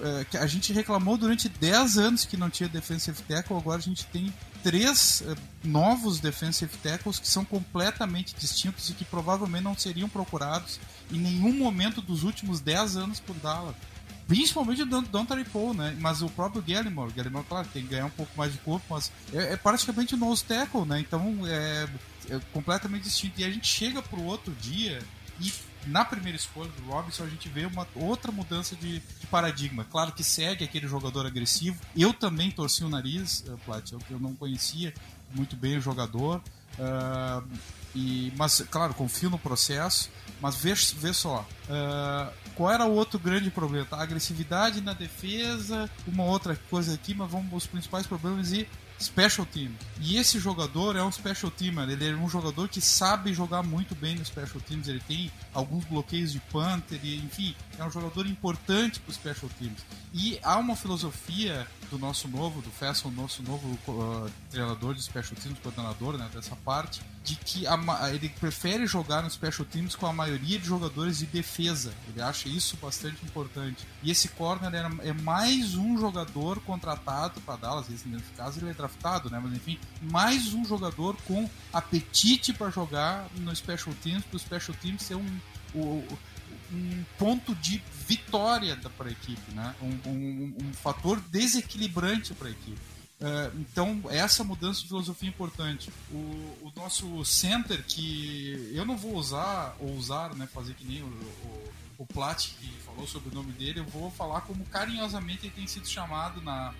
é, que a gente reclamou durante 10 anos que não tinha defensive tackle, agora a gente tem três é, novos defensive tackles que são completamente distintos e que provavelmente não seriam procurados em nenhum momento dos últimos 10 anos por Dallas. Principalmente o Don Paul, né? Mas o próprio Gallimore. Gallimore, claro, tem que ganhar um pouco mais de corpo, mas é, é praticamente o nose tackle, né? Então é, é completamente distinto. E a gente chega pro outro dia e na primeira escolha do Robinson a gente vê uma outra mudança de, de paradigma. Claro que segue aquele jogador agressivo. Eu também torci o nariz, uh, Plat, eu, eu não conhecia muito bem o jogador. Uh, e, mas, claro, confio no processo. Mas vê, vê só, uh, qual era o outro grande problema? A agressividade na defesa, uma outra coisa aqui, mas vamos os principais problemas e special team. E esse jogador é um special teamer, ele é um jogador que sabe jogar muito bem no special teams, ele tem alguns bloqueios de punter, e, enfim, é um jogador importante para os special teams. E há uma filosofia do nosso novo, do Fessel, nosso novo uh, treinador de special teams, coordenador né, dessa parte, de que a, ele prefere jogar no special teams com a maioria de jogadores de defesa. Ele acha isso bastante importante. E esse corner é mais um jogador contratado para Dallas, nesse caso ele é draftado, né? Mas enfim, mais um jogador com apetite para jogar no special teams, para o special teams ser um, um, ponto de vitória para a equipe, né? Um, um, um fator desequilibrante para a equipe. Uh, então, essa mudança de filosofia é importante. O, o, nosso center, que eu não vou usar, ou usar, né, fazer que nem o, o, o Plat, que falou sobre o nome dele, eu vou falar como carinhosamente ele tem sido chamado na,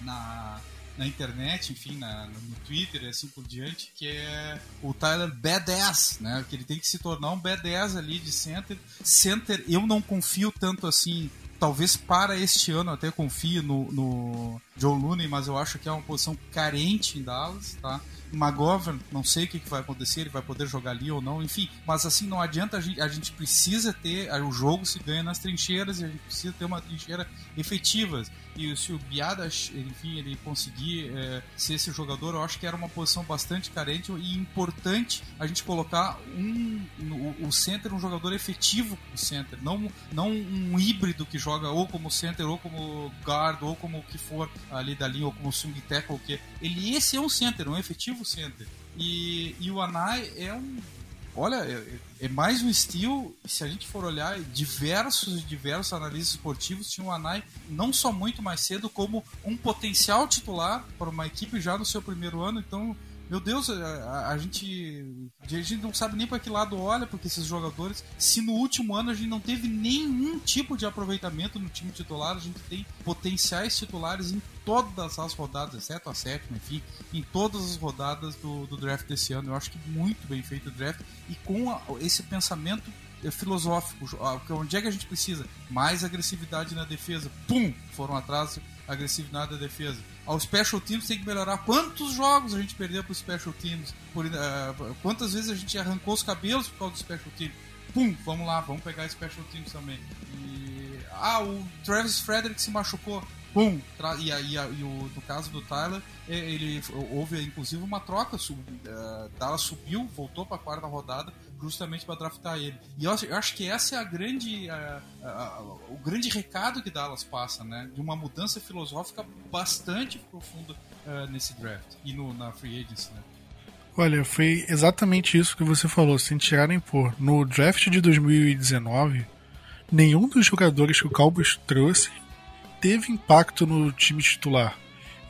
na, na internet, enfim, na, no Twitter e assim por diante, que é o Tyler Badass, né? Que ele tem que se tornar um Badass ali de center. Center, eu não confio tanto assim talvez para este ano até confio no, no Joe Looney, mas eu acho que é uma posição carente em Dallas, tá? McGovern, não sei o que, que, vai acontecer, ele vai poder jogar ali ou não, enfim. Mas assim, não adianta, a gente, a gente precisa ter. O jogo se ganha nas trincheiras e a gente precisa ter uma trincheira efetiva. E se o Biada, enfim, ele conseguir é, ser esse jogador, eu acho que era uma posição bastante carente e importante a gente colocar um, o, o center, um jogador efetivo o center, não, não um híbrido que joga ou como center, ou como guard, ou como o que for ali da linha, ou como swing tackle, que ele esse é um center, um efetivo center. E, e o Anai é um olha, é, é, mais um estilo. Se a gente for olhar, diversos e diversos analistas esportivos tinham o Anai não só muito mais cedo, como um potencial titular para uma equipe já no seu primeiro ano. Então, meu Deus, a, a, gente, a gente não sabe nem para que lado olha, porque esses jogadores, se no último ano a gente não teve nenhum tipo de aproveitamento no time titular, a gente tem potenciais titulares em todas as rodadas, exceto a sétima, enfim, em todas as rodadas do, do draft desse ano. Eu acho que muito bem feito o draft e com a, esse pensamento filosófico, onde é que a gente precisa? Mais agressividade na defesa. Pum! Foram atrás, agressividade na defesa ao Special Teams tem que melhorar. Quantos jogos a gente perdeu para os Special Teams? Por, uh, quantas vezes a gente arrancou os cabelos por causa do Special Teams? Pum, vamos lá, vamos pegar Special Teams também. E, ah, o Travis Frederick se machucou. Pum, e, e, e o, no caso do Tyler, ele houve inclusive uma troca. Sub, uh, Dallas subiu, voltou para a quarta rodada justamente para draftar ele. E eu, eu, acho que essa é a grande, o grande recado que Dallas passa, né? De uma mudança filosófica bastante profunda uh, nesse draft e no, na free agency, né? Olha, foi exatamente isso que você falou, sem tirar nem pôr. No draft de 2019, nenhum dos jogadores que o Cowboys trouxe teve impacto no time titular.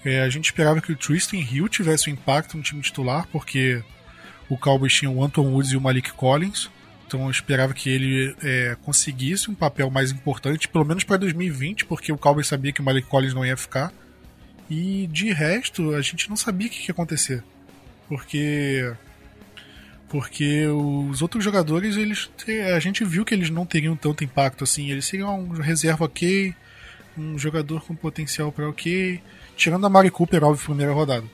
É, a gente esperava que o Tristan Hill tivesse um impacto no time titular, porque o Cowboys tinha o Anton Woods e o Malik Collins. Então eu esperava que ele é, conseguisse um papel mais importante, pelo menos para 2020, porque o Cowboys sabia que o Malik Collins não ia ficar. E de resto, a gente não sabia o que ia acontecer. Porque porque os outros jogadores, eles a gente viu que eles não teriam tanto impacto assim. Eles seriam um reserva ok, um jogador com potencial para ok, tirando a Mari Cooper, óbvio, primeira rodada.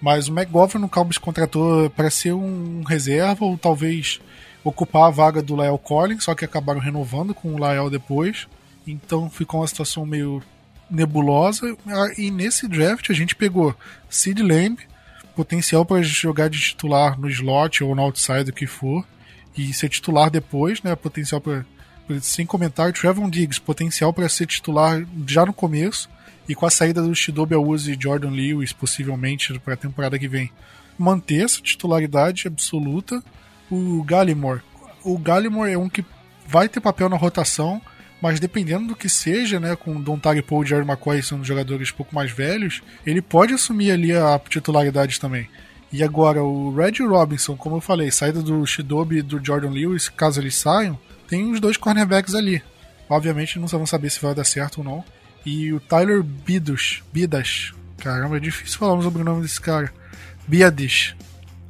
Mas o McGovern no Cowboys contratou para ser um reserva ou talvez ocupar a vaga do Lael Collins, só que acabaram renovando com o Lael depois. Então ficou uma situação meio nebulosa. Ah, e nesse draft a gente pegou Sid Lamb, potencial para jogar de titular no slot ou no outside, o que for, e ser titular depois, né? Potencial para sem comentário, Trevon Diggs, potencial para ser titular já no começo. E com a saída do Shidobi Awuzi e Jordan Lewis, possivelmente para a temporada que vem, manter essa titularidade absoluta. O Gallimore. O Gallimore é um que vai ter papel na rotação, mas dependendo do que seja, né, com Don Paul e Jared McCoy sendo jogadores pouco mais velhos, ele pode assumir ali a titularidade também. E agora, o Red Robinson, como eu falei, saída do Shidobi e do Jordan Lewis, caso eles saiam, tem os dois cornerbacks ali. Obviamente não vamos saber se vai dar certo ou não. E o Tyler Bidas, caramba, é difícil falar o sobrenome desse cara. Biadish.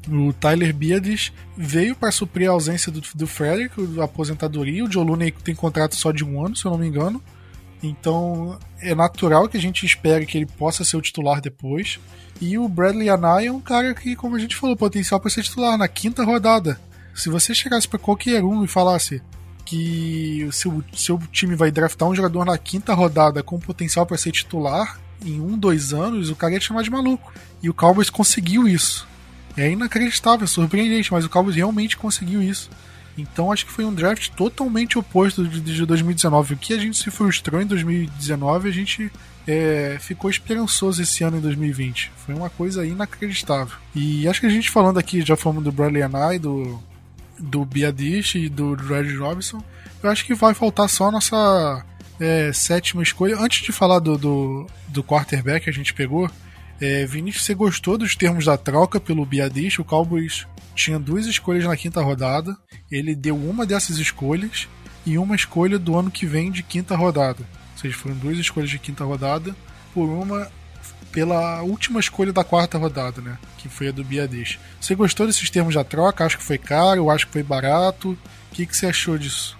O Tyler Biadish veio para suprir a ausência do, do Frederick, da aposentadoria. O Jolune tem contrato só de um ano, se eu não me engano. Então é natural que a gente espere que ele possa ser o titular depois. E o Bradley Anai é um cara que, como a gente falou, potencial para ser titular na quinta rodada. Se você chegasse para qualquer um e falasse que o seu, seu time vai draftar um jogador na quinta rodada com potencial para ser titular em um, dois anos, o cara ia te chamar de maluco. E o Cowboys conseguiu isso. É inacreditável, é surpreendente, mas o Cowboys realmente conseguiu isso. Então acho que foi um draft totalmente oposto de, de 2019. O que a gente se frustrou em 2019, a gente é, ficou esperançoso esse ano em 2020. Foi uma coisa inacreditável. E acho que a gente falando aqui, já falamos do Bradley Anai, do, do Biadish e do Red Robinson, eu acho que vai faltar só a nossa é, sétima escolha. Antes de falar do, do, do quarterback que a gente pegou, é, Vinícius, você gostou dos termos da troca pelo Biadish? O Cowboys tinha duas escolhas na quinta rodada. Ele deu uma dessas escolhas e uma escolha do ano que vem de quinta rodada. Ou seja, foram duas escolhas de quinta rodada por uma pela última escolha da quarta rodada, né? Que foi a do Biadish. Você gostou desses termos da troca? Acho que foi caro, acho que foi barato. O que, que você achou disso?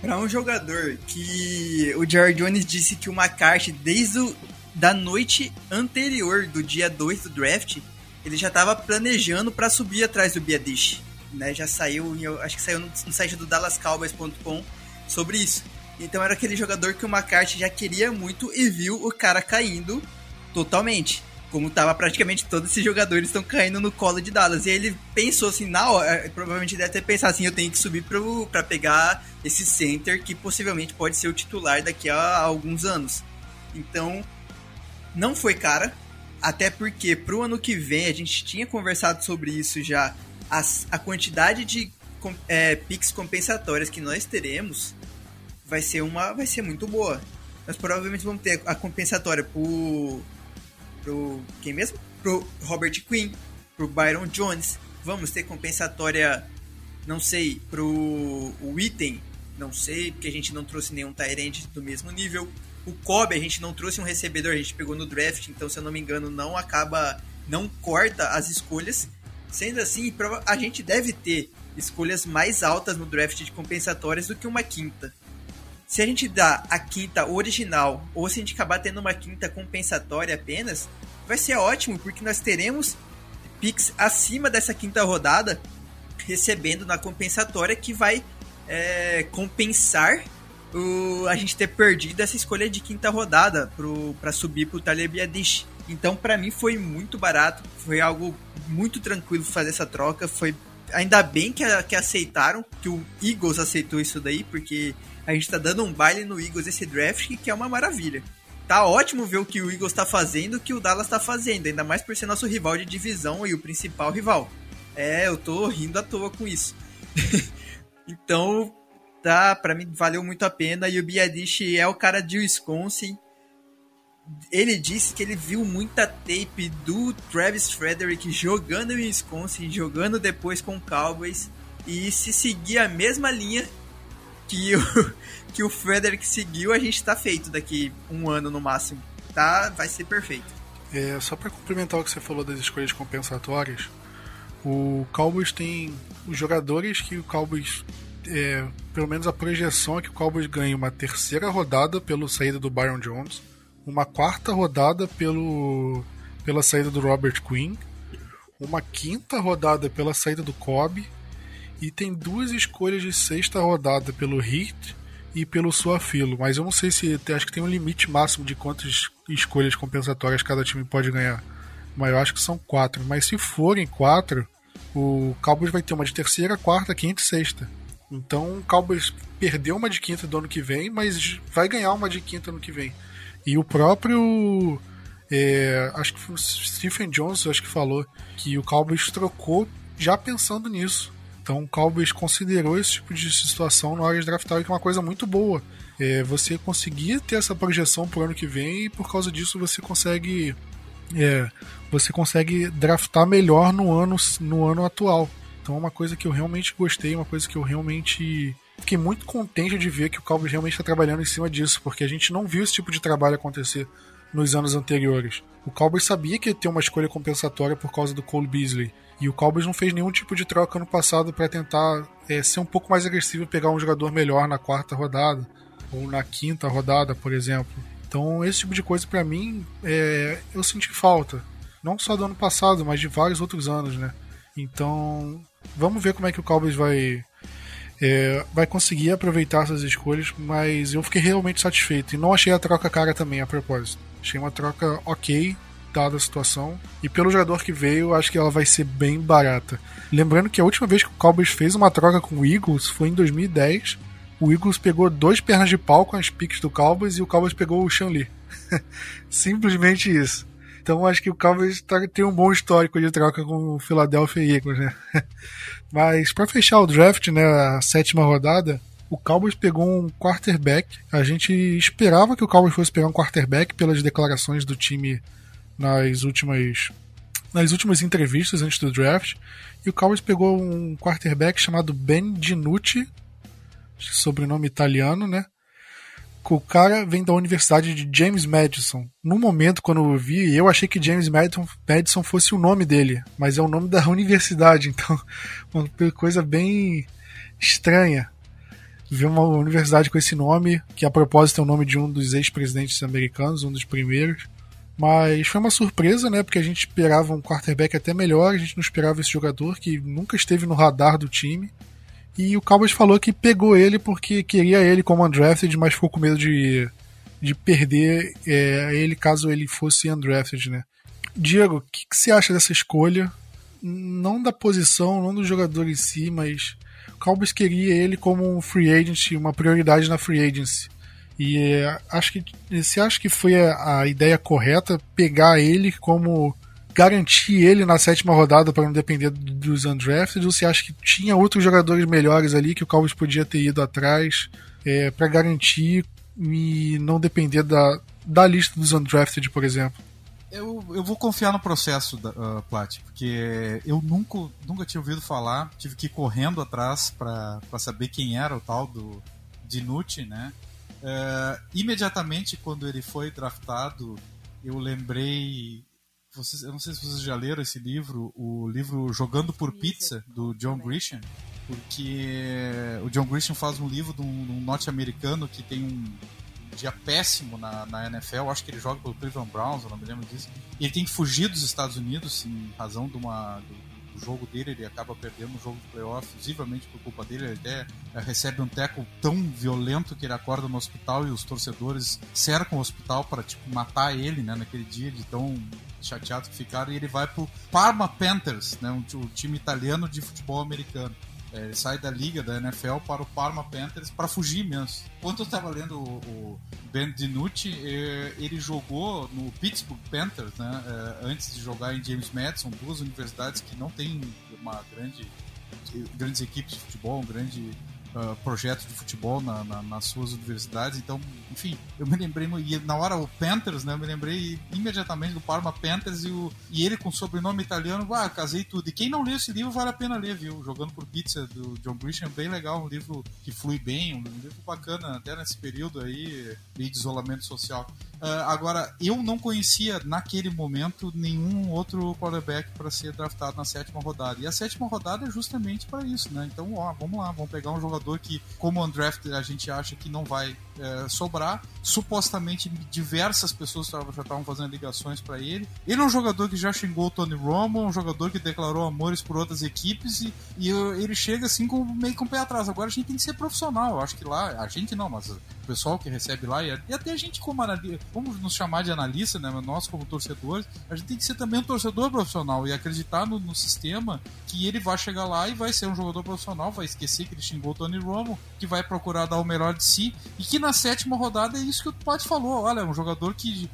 Para um jogador que o Jared Jones disse que o McCarthy, desde o, da noite anterior do dia 2 do draft, ele já estava planejando para subir atrás do Biadish. Né? Já saiu, acho que saiu no, no site do DallasCowboys.com sobre isso. Então era aquele jogador que o McCarthy já queria muito e viu o cara caindo totalmente. Como tava praticamente todos esses jogadores estão caindo no colo de Dallas. E ele pensou assim, na hora, é, provavelmente deve ter pensado assim, eu tenho que subir para pegar esse center que possivelmente pode ser o titular daqui a, alguns anos. Então, não foi cara, até porque pro ano que vem a gente tinha conversado sobre isso já. As, a quantidade de é, picks compensatórias que nós teremos vai ser uma vai ser muito boa. Nós provavelmente vamos ter a compensatória pro pro quem mesmo? Pro Robert Quinn, pro Byron Jones. Vamos ter compensatória, não sei, pro o item, não sei, porque a gente não trouxe nenhum Tyrant do mesmo nível. O Kobe a gente não trouxe um recebedor, a gente pegou no draft, então se eu não me engano não acaba, não corta as escolhas. Sendo assim, a gente deve ter escolhas mais altas no draft de compensatórias do que uma quinta. Se a gente dá a quinta original ou se a gente acabar tendo uma quinta compensatória apenas, vai ser ótimo, porque nós teremos picks acima dessa quinta rodada recebendo na compensatória que vai é, compensar o, a gente ter perdido essa escolha de quinta rodada para subir para o Tyler Biadish. Então, para mim, foi muito barato, foi algo muito tranquilo fazer essa troca. Foi ainda bem que, que aceitaram, que o Eagles aceitou isso daí, porque a gente tá dando um baile no Eagles esse draft que é uma maravilha. Tá ótimo ver o que o Eagles tá fazendo, o que o Dallas tá fazendo, ainda mais por ser nosso rival de divisão e o principal rival. É, eu tô rindo à toa com isso. então, tá, para mim valeu muito a pena e o Biadish é o cara de Wisconsin. Ele disse que ele viu muita tape do Travis Frederick jogando em Wisconsin, jogando depois com Cowboys e se seguir a mesma linha, que o, que o Frederick seguiu, a gente tá feito daqui um ano no máximo. Tá? Vai ser perfeito. É, só para complementar o que você falou das escolhas compensatórias, o Cowboys tem os jogadores que o Cowboys. É, pelo menos a projeção é que o Cowboys ganhe uma terceira rodada pela saída do Byron Jones, uma quarta rodada pelo, pela saída do Robert Quinn, uma quinta rodada pela saída do Cobb e tem duas escolhas de sexta rodada pelo Heat e pelo Suafilo, mas eu não sei se acho que tem um limite máximo de quantas escolhas compensatórias cada time pode ganhar. Mas eu acho que são quatro. Mas se forem quatro, o Cowboys vai ter uma de terceira, quarta, quinta e sexta. Então o Cowboys perdeu uma de quinta do ano que vem, mas vai ganhar uma de quinta no que vem. E o próprio. É, acho que foi o Stephen Jones acho que falou que o Cowboys trocou já pensando nisso. Então o Cowboys considerou esse tipo de situação na hora de draftar, que é uma coisa muito boa. É, você conseguir ter essa projeção pro ano que vem e por causa disso você consegue é, você consegue draftar melhor no ano, no ano atual. Então é uma coisa que eu realmente gostei, uma coisa que eu realmente fiquei muito contente de ver que o Cowboys realmente está trabalhando em cima disso, porque a gente não viu esse tipo de trabalho acontecer nos anos anteriores. O Cowboys sabia que ia ter uma escolha compensatória por causa do Cole Beasley. E o Cowboys não fez nenhum tipo de troca no passado para tentar é, ser um pouco mais agressivo e pegar um jogador melhor na quarta rodada ou na quinta rodada, por exemplo. Então, esse tipo de coisa para mim é, eu senti falta, não só do ano passado, mas de vários outros anos, né? Então, vamos ver como é que o Cowboys vai é, vai conseguir aproveitar essas escolhas, mas eu fiquei realmente satisfeito e não achei a troca cara também a propósito. Achei uma troca ok, dada a situação. E pelo jogador que veio, acho que ela vai ser bem barata. Lembrando que a última vez que o Cowboys fez uma troca com o Eagles foi em 2010. O Eagles pegou dois pernas de pau com as piques do Cowboys e o Cowboys pegou o Shanley. Simplesmente isso. Então acho que o Cowboys tá, tem um bom histórico de troca com o Philadelphia Eagles, né? Mas para fechar o draft, né, a sétima rodada, o Cowboys pegou um quarterback. A gente esperava que o Cowboys fosse pegar um quarterback pelas declarações do time nas últimas nas últimas entrevistas antes do draft. E o Cowboys pegou um quarterback chamado Ben DiNucci, sobrenome italiano, né? O cara vem da Universidade de James Madison. No momento, quando eu vi, eu achei que James Madison, Madison fosse o nome dele, mas é o nome da universidade, então uma coisa bem estranha ver uma universidade com esse nome, que a propósito é o nome de um dos ex-presidentes americanos, um dos primeiros. Mas foi uma surpresa, né? Porque a gente esperava um quarterback até melhor, a gente não esperava esse jogador que nunca esteve no radar do time. E o Cowboys falou que pegou ele porque queria ele como undrafted, mas ficou com medo de, de perder é, ele caso ele fosse undrafted, né? Diego, o que, que você acha dessa escolha? Não da posição, não do jogador em si, mas o Cowboys queria ele como um free agent, uma prioridade na free agency. E é, acho que você acha que foi a, a, ideia correta pegar ele como garantir ele na sétima rodada para não depender dos undrafted? Ou você acha que tinha outros jogadores melhores ali que o Cowboys podia ter ido atrás é, para garantir e não depender da, da lista dos undrafted, por exemplo? Eu, eu vou confiar no processo, da, uh, Plat, porque eu nunca, nunca tinha ouvido falar, tive que ir correndo atrás para saber quem era o tal do Dinucci, né? Uh, imediatamente quando ele foi draftado, eu lembrei. Vocês, eu não sei se vocês já leram esse livro, o livro Jogando por Pizza, do John Grisham, porque o John Grisham faz um livro de um, um norte-americano que tem um dia péssimo na, na NFL, acho que ele joga pelo Cleveland Browns, eu não me lembro disso. E ele tem que fugir dos Estados Unidos em razão de uma, o jogo dele, ele acaba perdendo o jogo de playoff, visivelmente por culpa dele. Ele até eh, recebe um teco tão violento que ele acorda no hospital e os torcedores cercam o hospital para tipo, matar ele né, naquele dia de tão chateado que ficaram. E ele vai pro Parma Panthers, né, um, um time italiano de futebol americano. É, ele sai da liga da NFL para o Parma Panthers para fugir mesmo. Quando eu estava lendo o, o, Ben DiNucci, é, ele jogou no Pittsburgh Panthers, né, é, antes de jogar em James Madison, duas universidades que não têm uma grande grandes equipes de futebol, um grande uh, projetos de futebol na, na, nas suas universidades. Então, enfim, eu me lembrei, e na hora o Panthers, né, eu me lembrei imediatamente do Parma Panthers e, o, e ele com sobrenome italiano, ah, casei tudo. E quem não leu esse livro vale a pena ler, viu? Jogando por Pizza, do John Grisham, bem legal, um livro que flui bem, um livro bacana, até nesse período aí de isolamento social. Uh, agora, eu não conhecia naquele momento nenhum outro quarterback para ser draftado na sétima rodada. E a sétima rodada é justamente para isso, né? Então, ó, vamos lá, vamos pegar um jogador que, como undrafted, a gente acha que não vai é, sobrar. Supostamente diversas pessoas já estavam fazendo ligações para ele. Ele é um jogador que já xingou o Tony Romo, um jogador que declarou amores por outras equipes e, e ele chega assim com, meio com o pé atrás. Agora a gente tem que ser profissional. Eu acho que lá, a gente não, mas o pessoal que recebe lá e, até a gente como analista, vamos nos chamar de analista, né? Nós como torcedores, a gente tem que ser também um torcedor profissional e acreditar no, no sistema que ele vai chegar lá e vai ser um jogador profissional, vai esquecer que ele xingou o Tony Romo, que vai procurar dar o melhor de si e que na sétima rodada é isso que o Pat falou. Olha, é um jogador que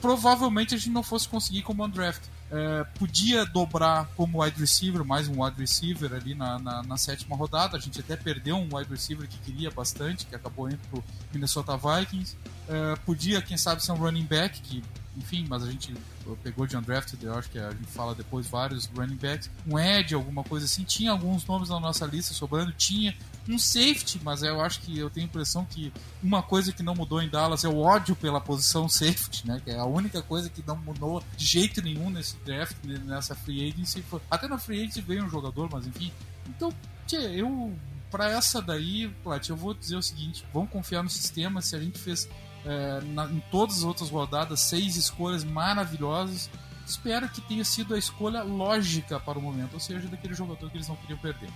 provavelmente a gente não fosse conseguir como undraft. É, podia dobrar como wide receiver, mais um wide receiver ali na, na, na, sétima rodada. A gente até perdeu um wide receiver que queria bastante, que acabou indo pro Minnesota Vikings. É, podia, quem sabe, ser um running back, que enfim, mas a gente pegou de undrafted, eu acho que a gente fala depois vários running backs, um edge, alguma coisa assim, tinha alguns nomes na nossa lista sobrando, tinha um safety, mas eu acho que eu tenho a impressão que uma coisa que não mudou em Dallas é o ódio pela posição safety, né, que é a única coisa que não mudou de jeito nenhum nesse draft, nessa free agency, até na free agency veio um jogador, mas enfim, então, tchê, eu para essa daí, Plat, eu vou dizer o seguinte: vamos confiar no sistema. Se a gente fez é, na, em todas as outras rodadas seis escolhas maravilhosas, espero que tenha sido a escolha lógica para o momento, ou seja, daquele jogador que eles não queriam perder.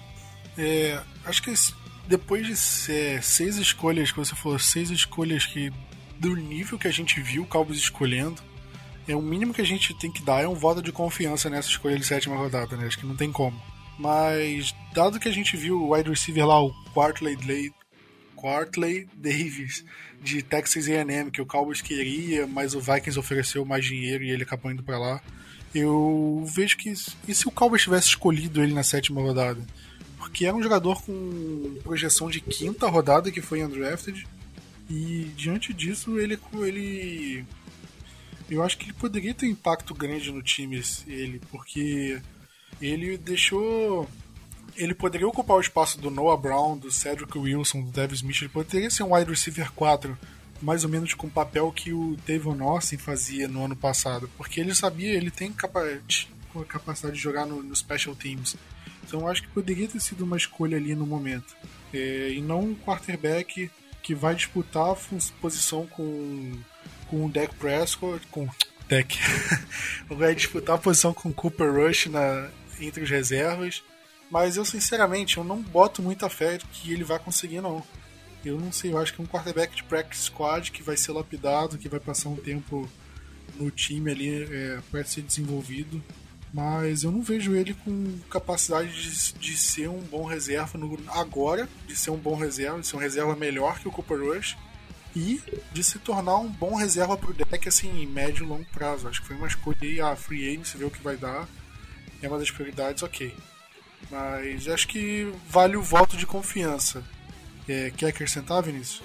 É, acho que depois de é, seis escolhas, que você falou, seis escolhas que do nível que a gente viu o Cowboys escolhendo, é o mínimo que a gente tem que dar é um voto de confiança nessa escolha de sétima rodada, né? Acho que não tem como. Mas, dado que a gente viu o wide receiver lá, o Quartley, Quartley Davis, de Texas A&M, que o Cowboys queria, mas o Vikings ofereceu mais dinheiro e ele acabou indo para lá. Eu vejo que. E se o Cowboys tivesse escolhido ele na sétima rodada? Porque era um jogador com projeção de quinta rodada que foi undrafted. E diante disso, ele. ele eu acho que ele poderia ter um impacto grande no time, ele, porque ele deixou. Ele poderia ocupar o espaço do Noah Brown, do Cedric Wilson, do Davis Mitchell. Ele poderia ser um wide receiver 4, mais ou menos com o papel que o Tavon Austin fazia no ano passado. Porque ele sabia, ele tem a capacidade de jogar no, no Special Teams. Então eu acho que poderia ter sido uma escolha ali no momento. É, e não um quarterback que vai disputar a posição com, com o Dak Prescott, com Dak, vai disputar a posição com Cooper Rush na, entre os reservas. Mas eu, sinceramente, eu não boto muita fé que ele vai conseguir, não. Eu não sei, eu acho que é um quarterback de practice squad que vai ser lapidado, que vai passar um tempo no time ali é, para ser desenvolvido. Mas eu não vejo ele com capacidade de, de ser um bom reserva no, agora, de ser um bom reserva, de ser um reserva melhor que o Cooper Rush e de se tornar um bom reserva para o deck assim, em médio e longo prazo. Acho que foi uma escolha a free agency, ver o que vai dar é uma das prioridades, ok. Mas acho que vale o voto de confiança. É, quer acrescentar, Vinícius?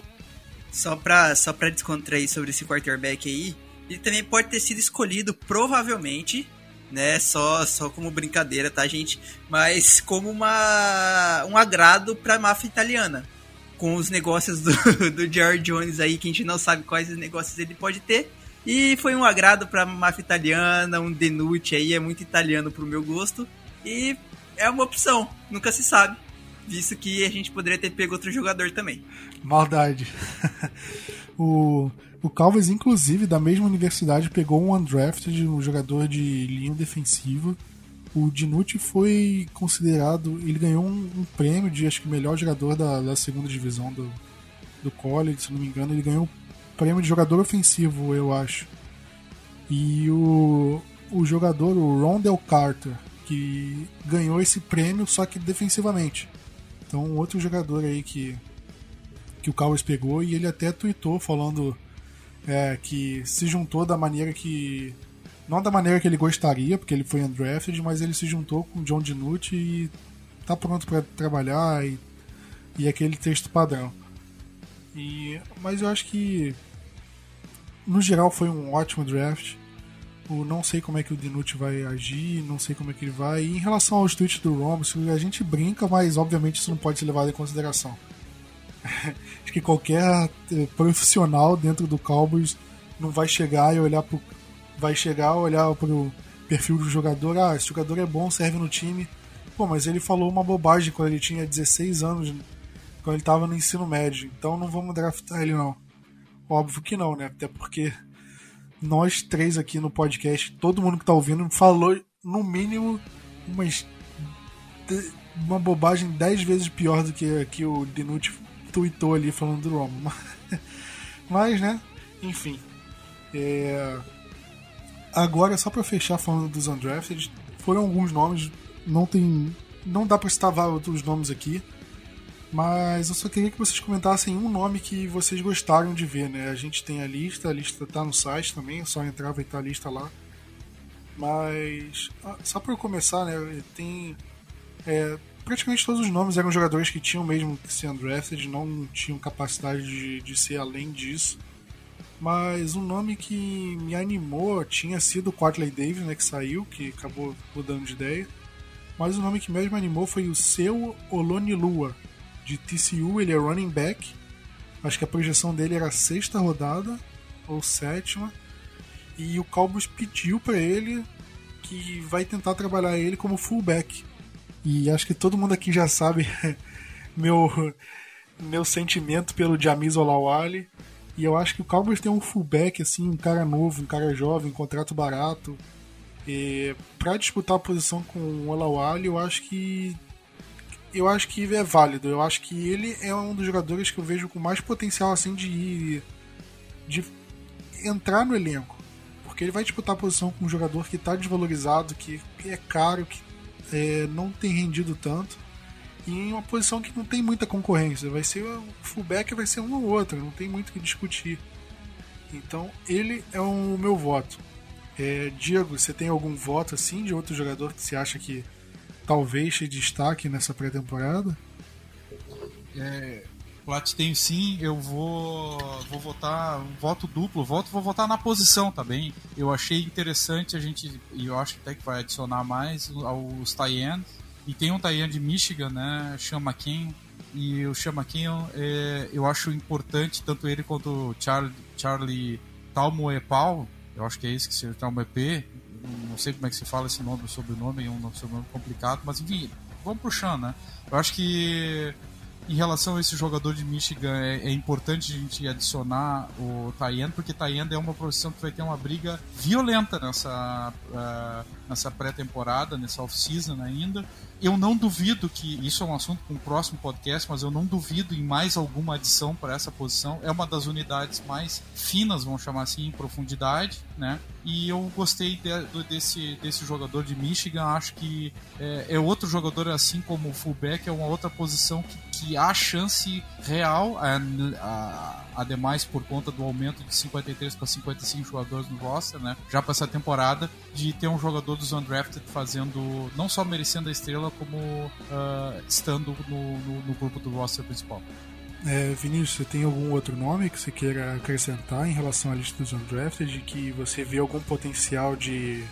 Só pra, só pra descontrair sobre esse quarterback aí, ele também pode ter sido escolhido, provavelmente, né? Só, só como brincadeira, tá, gente? Mas como uma, um agrado pra máfia italiana. Com os negócios do, do George Jones aí, que a gente não sabe quais negócios ele pode ter. E foi um agrado pra máfia italiana, um Denucci aí, é muito italiano pro meu gosto. E é uma opção, nunca se sabe. Visto que a gente poderia ter pego outro jogador também. Maldade. o, o Calves, inclusive, da mesma universidade, pegou um undrafted, um jogador de linha defensiva. O Dinucci foi considerado. Ele ganhou um, um, prêmio de acho que melhor jogador da, da segunda divisão do, do college, se não me engano. Ele ganhou prêmio de jogador ofensivo, eu acho. E o, o jogador, o Rondell Carter, que ganhou esse prêmio, só que defensivamente. Então, outro jogador aí que, que o Cowboys pegou e ele até tweetou falando é, que se juntou da maneira que. Não da maneira que ele gostaria, porque ele foi undrafted, mas ele se juntou com o John DiNucci e tá pronto para trabalhar e, e aquele texto padrão. E, mas eu acho que no geral foi um ótimo draft. Eu não sei como é que o Dinucci vai agir, não sei como é que ele vai. E em relação aos tweets do Romus, a gente brinca, mas obviamente isso não pode ser levado em consideração. Acho que qualquer eh, profissional dentro do Cowboys não vai chegar e olhar pro, vai chegar olhar pro perfil do jogador, ah, esse jogador é bom, serve no time. Pô, mas ele falou uma bobagem quando ele tinha 16 anos, quando ele estava no ensino médio. Então não vamos draftar ele não. Óbvio que não, né? Até porque nós três aqui no podcast, todo mundo que tá ouvindo, falou no mínimo umas, uma bobagem dez vezes pior do que, que o Dinucci tweetou ali falando do Romo. Mas, né? Enfim. É... Agora, só para fechar falando dos Undrafted, foram alguns nomes, não tem. Não dá pra citar vários nomes aqui, mas eu só queria que vocês comentassem um nome que vocês gostaram de ver, né? A gente tem a lista, a lista tá no site também, é só entrar, vai estar a lista lá. Mas, ah, só para começar, né? Tem. É, praticamente todos os nomes eram jogadores que tinham mesmo que ser undrafted, não tinham capacidade de, de ser além disso. Mas um nome que me animou tinha sido o Quadley Davis, né, que saiu, que acabou mudando de ideia. Mas o nome que mais me animou foi o Seu Olonilua, de TCU, ele é running back. Acho que a projeção dele era a sexta rodada ou sétima. E o Cowboys pediu para ele que vai tentar trabalhar ele como fullback. E acho que todo mundo aqui já sabe meu meu sentimento pelo Jamiz Olawale. E eu acho que o Cowboys tem um fullback, assim, um cara novo, um cara jovem, um contrato barato. E para disputar a posição com o Olawale, eu acho que eu acho que é válido. Eu acho que ele é um dos jogadores que eu vejo com mais potencial assim de de entrar no elenco, porque ele vai disputar a posição com um jogador que está desvalorizado, que, é caro, que é, não tem rendido tanto e em uma posição que não tem muita concorrência. Vai ser o fullback vai ser um ou outro, não tem muito o que discutir. Então ele é o meu voto. É, Diego, você tem algum voto assim de outro jogador que você acha que talvez se destaque nessa pré-temporada? É, tenho sim, eu vou vou votar voto duplo, voto vou votar na posição também. Eu achei interessante a gente e eu acho até que vai adicionar mais aos tie e tem um tie de Michigan, né, chama Kim e o chama Kim é, eu acho importante tanto ele quanto o Charlie, Charlie Talmoepal, eu acho que é esse que se chama EP, não sei como é que se fala esse nome, sobrenome, é um sobrenome complicado, mas enfim, vamos puxando, né? Eu acho que em relação a esse jogador de Michigan, é, é importante a gente adicionar o Tayend, porque Tayend é uma profissão que vai ter uma briga violenta nessa, uh, nessa pré-temporada, nessa off-season ainda. Eu não duvido que, isso é um assunto para um próximo podcast, mas eu não duvido em mais alguma adição para essa posição. É uma das unidades mais finas, vamos chamar assim, em profundidade, né? E eu gostei de, desse, desse jogador de Michigan, acho que é, é, outro jogador, assim como o fullback, é uma outra posição que, que há chance real, a, a, ademais por conta do aumento de 53 para 55 jogadores no roster, né? Já para essa temporada, de ter um jogador dos undrafted fazendo, não só merecendo a estrela, como uh, estando no, no, no, grupo do roster principal. É, Vinícius, você tem algum outro nome que você queira acrescentar em relação à lista dos undrafted, que você vê algum potencial de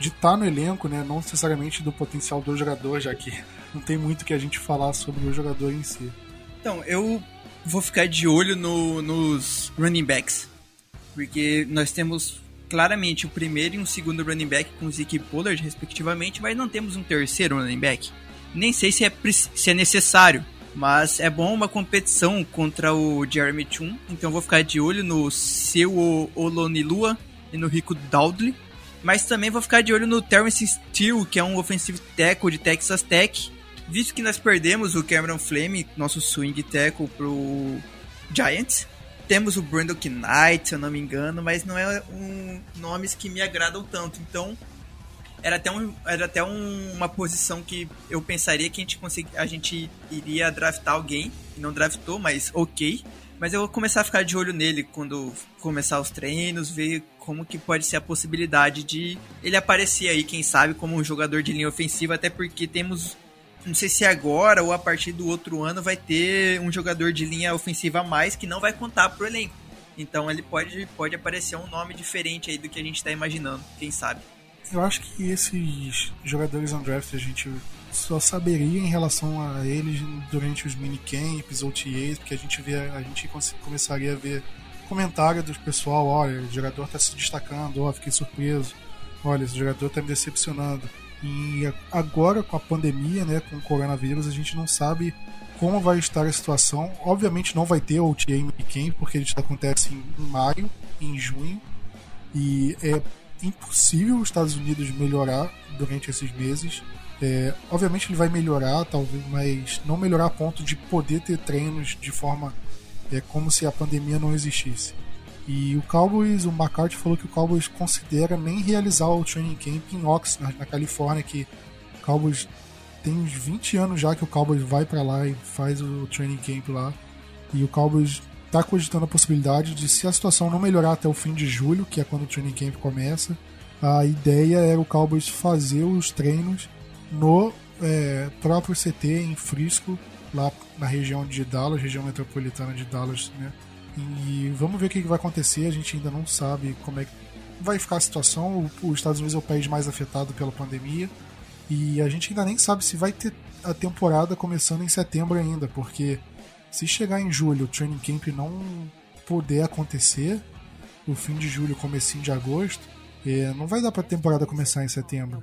de estar tá no elenco, né? Não necessariamente do potencial do jogador, já que não tem muito que a gente falar sobre o jogador em si. Então, eu vou ficar de olho no, nos running backs, porque nós temos claramente o primeiro e um segundo running back com Zeke Pollard, respectivamente, mas não temos um terceiro running back. Nem sei se é, se é necessário, mas é bom uma competição contra o Jeremy Chun, então vou ficar de olho no seu Olonilua e no Rico Dowdley. Mas também vou ficar de olho no Terrence Steele, que é um offensive tackle de Texas Tech. Visto que nós perdemos o Cameron Flame, nosso swing tackle, pro Giants, temos o Brandon Knight, se eu não me engano, mas não é um nomes que me agradam tanto. Então, era até, um, era até um, uma posição que eu pensaria que a gente, consegui, a gente iria draftar alguém, e não draftou, mas ok. Mas eu vou começar a ficar de olho nele quando começar os treinos, ver como que pode ser a possibilidade de ele aparecer aí, quem sabe, como um jogador de linha ofensiva, até porque temos não sei se agora ou a partir do outro ano vai ter um jogador de linha ofensiva a mais que não vai contar pro elenco. Então ele pode, pode aparecer um nome diferente aí do que a gente está imaginando, quem sabe. Eu acho que esses jogadores undrafted a gente só saberia em relação a eles durante os minicamps ou TAs, porque a gente vê, a gente começaria a ver comentário do pessoal, olha, o jogador está se destacando, ó, fiquei surpreso, olha, esse jogador está me decepcionando. E agora com a pandemia, né, com o coronavírus, a gente não sabe como vai estar a situação. Obviamente não vai ter o TA Minicamp, porque isso acontece em maio, em junho, e é impossível os Estados Unidos melhorar durante esses meses. É, obviamente ele vai melhorar, talvez, mas não melhorar a ponto de poder ter treinos de forma é, como se a pandemia não existisse. E o Cowboys, o McCarthy falou que o Cowboys considera nem realizar o training camp em Oxnard, na Califórnia, que o Cowboys tem uns 20 anos já que o Cowboys vai para lá e faz o training camp lá. E o Cowboys está cogitando a possibilidade de, se a situação não melhorar até o fim de julho, que é quando o training camp começa, a ideia era o Cowboys fazer os treinos no é, próprio CT em Frisco, lá na região de Dallas, região metropolitana de Dallas, né? E vamos ver o que vai acontecer. A gente ainda não sabe como é que vai ficar a situação. Os Estados Unidos é o país mais afetado pela pandemia. E a gente ainda nem sabe se vai ter a temporada começando em setembro ainda, porque se chegar em julho o training camp não puder acontecer, o fim de julho, comecinho de agosto, é, não vai dar para a temporada começar em setembro.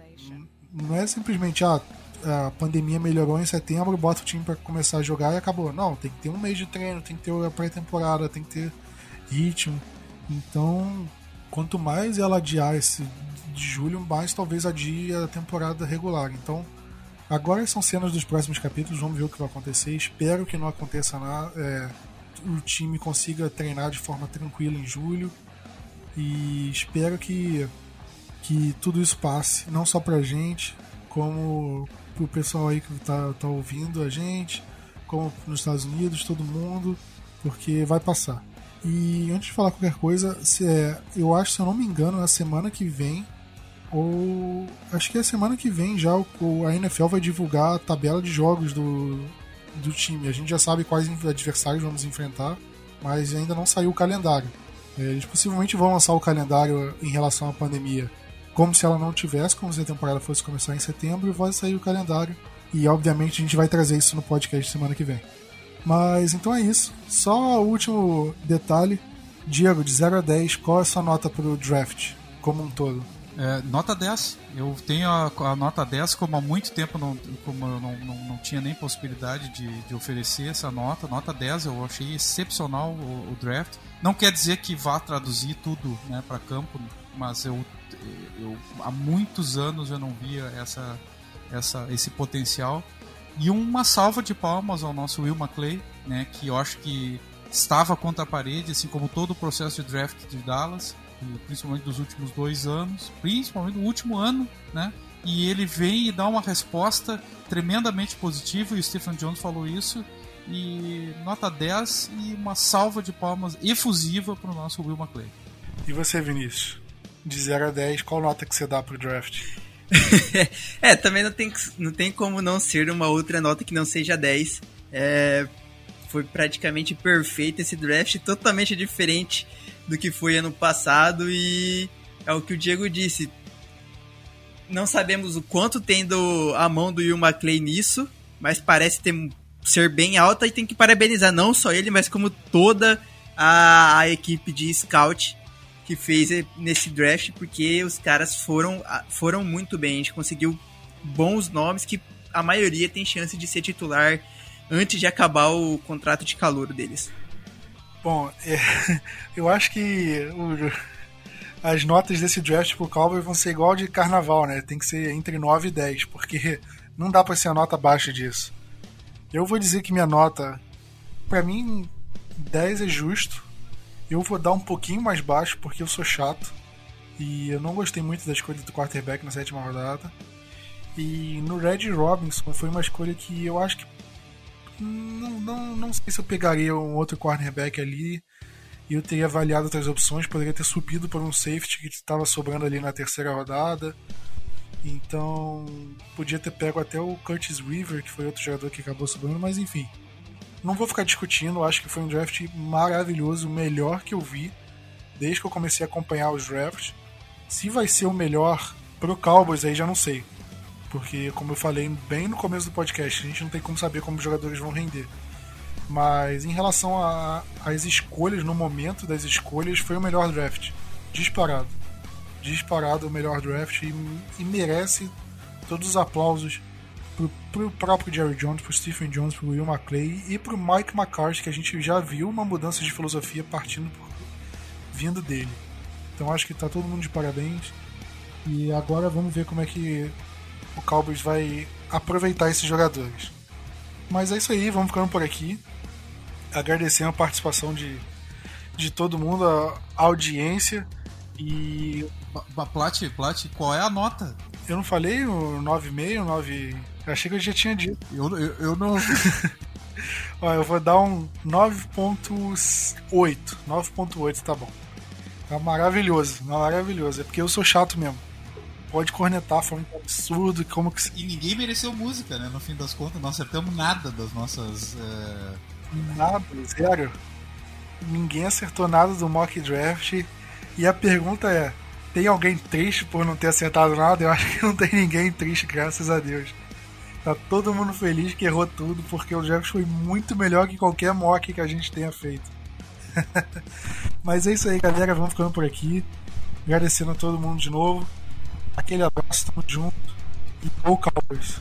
Não é simplesmente ah, a pandemia melhorou em setembro, bota o time para começar a jogar e acabou. Não, tem que ter um mês de treino, tem que ter a pré-temporada, tem que ter ritmo. Então, quanto mais ela adiar esse de julho, mais talvez adie a temporada regular. Então, agora são cenas dos próximos capítulos, vamos ver o que vai acontecer. Espero que não aconteça nada. É, o time consiga treinar de forma tranquila em julho. E espero que, que tudo isso passe, não só pra gente, como pro pessoal aí que tá, tá ouvindo a gente, como nos Estados Unidos, todo mundo, porque vai passar. E antes de falar qualquer coisa, se é, eu acho, se eu não me engano, na semana que vem, ou acho que é semana que vem já o, a NFL vai divulgar a tabela de jogos do, do time. A gente já sabe quais adversários vamos enfrentar, mas ainda não saiu o calendário. É, eles possivelmente vão lançar o calendário em relação à pandemia como se ela não tivesse, como se a temporada fosse começar em setembro, e vai sair o calendário. E obviamente a gente vai trazer isso no podcast semana que vem. Mas então é isso. Só o último detalhe. Diego, de 0 a 10, qual é a sua nota para o draft como um todo? É, nota 10. Eu tenho a, a, nota 10, como há muito tempo não, como eu não, não, não tinha nem possibilidade de, de, oferecer essa nota. Nota 10, eu achei excepcional o, o draft. Não quer dizer que vá traduzir tudo né, para campo, mas eu, eu há muitos anos eu não via essa, essa, esse potencial. E uma salva de palmas ao nosso Will McClay, né, que eu acho que estava contra a parede, assim como todo o processo de draft de Dallas, principalmente dos últimos dois anos, principalmente no último ano, né? E ele vem e dá uma resposta tremendamente positiva, e o Stephen Jones falou isso, e nota 10 e uma salva de palmas efusiva para o nosso Will McClay. E você, Vinícius? De 0 a 10, qual nota que você dá pro draft? é, também não tem, não tem como não ser uma outra nota que não seja 10. É, foi praticamente perfeito esse draft, totalmente diferente do que foi ano passado e é o que o Diego disse. Não sabemos o quanto tem do, a mão do Will McClay nisso, mas parece ter, ser bem alta e tem que parabenizar não só ele, mas como toda a, a equipe de scout que fez nesse draft, porque os caras foram, foram muito bem. A gente conseguiu bons nomes que a maioria tem chance de ser titular antes de acabar o contrato de calor deles. Bom, é, eu acho que o, as notas desse draft pro Cowboys vão ser igual de carnaval, né? Tem que ser entre 9 e 10, porque não dá para ser a nota abaixo disso. Eu vou dizer que minha nota, para mim, 10 é justo. Eu vou dar um pouquinho mais baixo porque eu sou chato. E eu não gostei muito da escolha do quarterback na sétima rodada. E no Red Robinson foi uma escolha que eu acho que. Não, não, não sei se eu pegaria um outro cornerback ali e eu teria avaliado outras opções. Poderia ter subido por um safety que estava sobrando ali na terceira rodada. Então podia ter pego até o Curtis Weaver, que foi outro jogador que acabou sobrando, mas enfim. Não vou ficar discutindo, acho que foi um draft maravilhoso, o melhor que eu vi desde que eu comecei a acompanhar os drafts. Se vai ser o melhor pro Cowboys, aí já não sei. Porque, como eu falei bem no começo do podcast, a gente não tem como saber como os jogadores vão render. Mas em relação às escolhas, no momento das escolhas, foi o melhor draft. Disparado. Disparado o melhor draft e, e merece todos os aplausos pro, pro próprio Jerry Jones, pro Stephen Jones, pro Will McClay e pro Mike McCarthy, que a gente já viu uma mudança de filosofia partindo por, vindo dele. Então acho que tá todo mundo de parabéns. E agora vamos ver como é que o Cowboys vai aproveitar esses jogadores. Mas é isso aí, vamos ficando por aqui. Agradecendo a participação de, de todo mundo, a audiência. E. Plat, Plat, qual é a nota? Eu não falei o 9,5, 9. Eu achei que eu já tinha dito. Eu, eu, eu não. Ó, eu vou dar um 9.8. 9.8 tá bom. Tá maravilhoso, maravilhoso. É porque eu sou chato mesmo. Pode cornetar, foi um absurdo. Como que... E ninguém mereceu música, né? No fim das contas, não acertamos nada das nossas. É... Nada, zero. ninguém acertou nada do mock draft. E a pergunta é: tem alguém triste por não ter acertado nada? Eu acho que não tem ninguém triste, graças a Deus. Tá todo mundo feliz que errou tudo, porque o draft foi muito melhor que qualquer mock que a gente tenha feito. Mas é isso aí, galera. Vamos ficando por aqui. Agradecendo a todo mundo de novo. Aquele abraço, tamo junto. E Go Cowboys!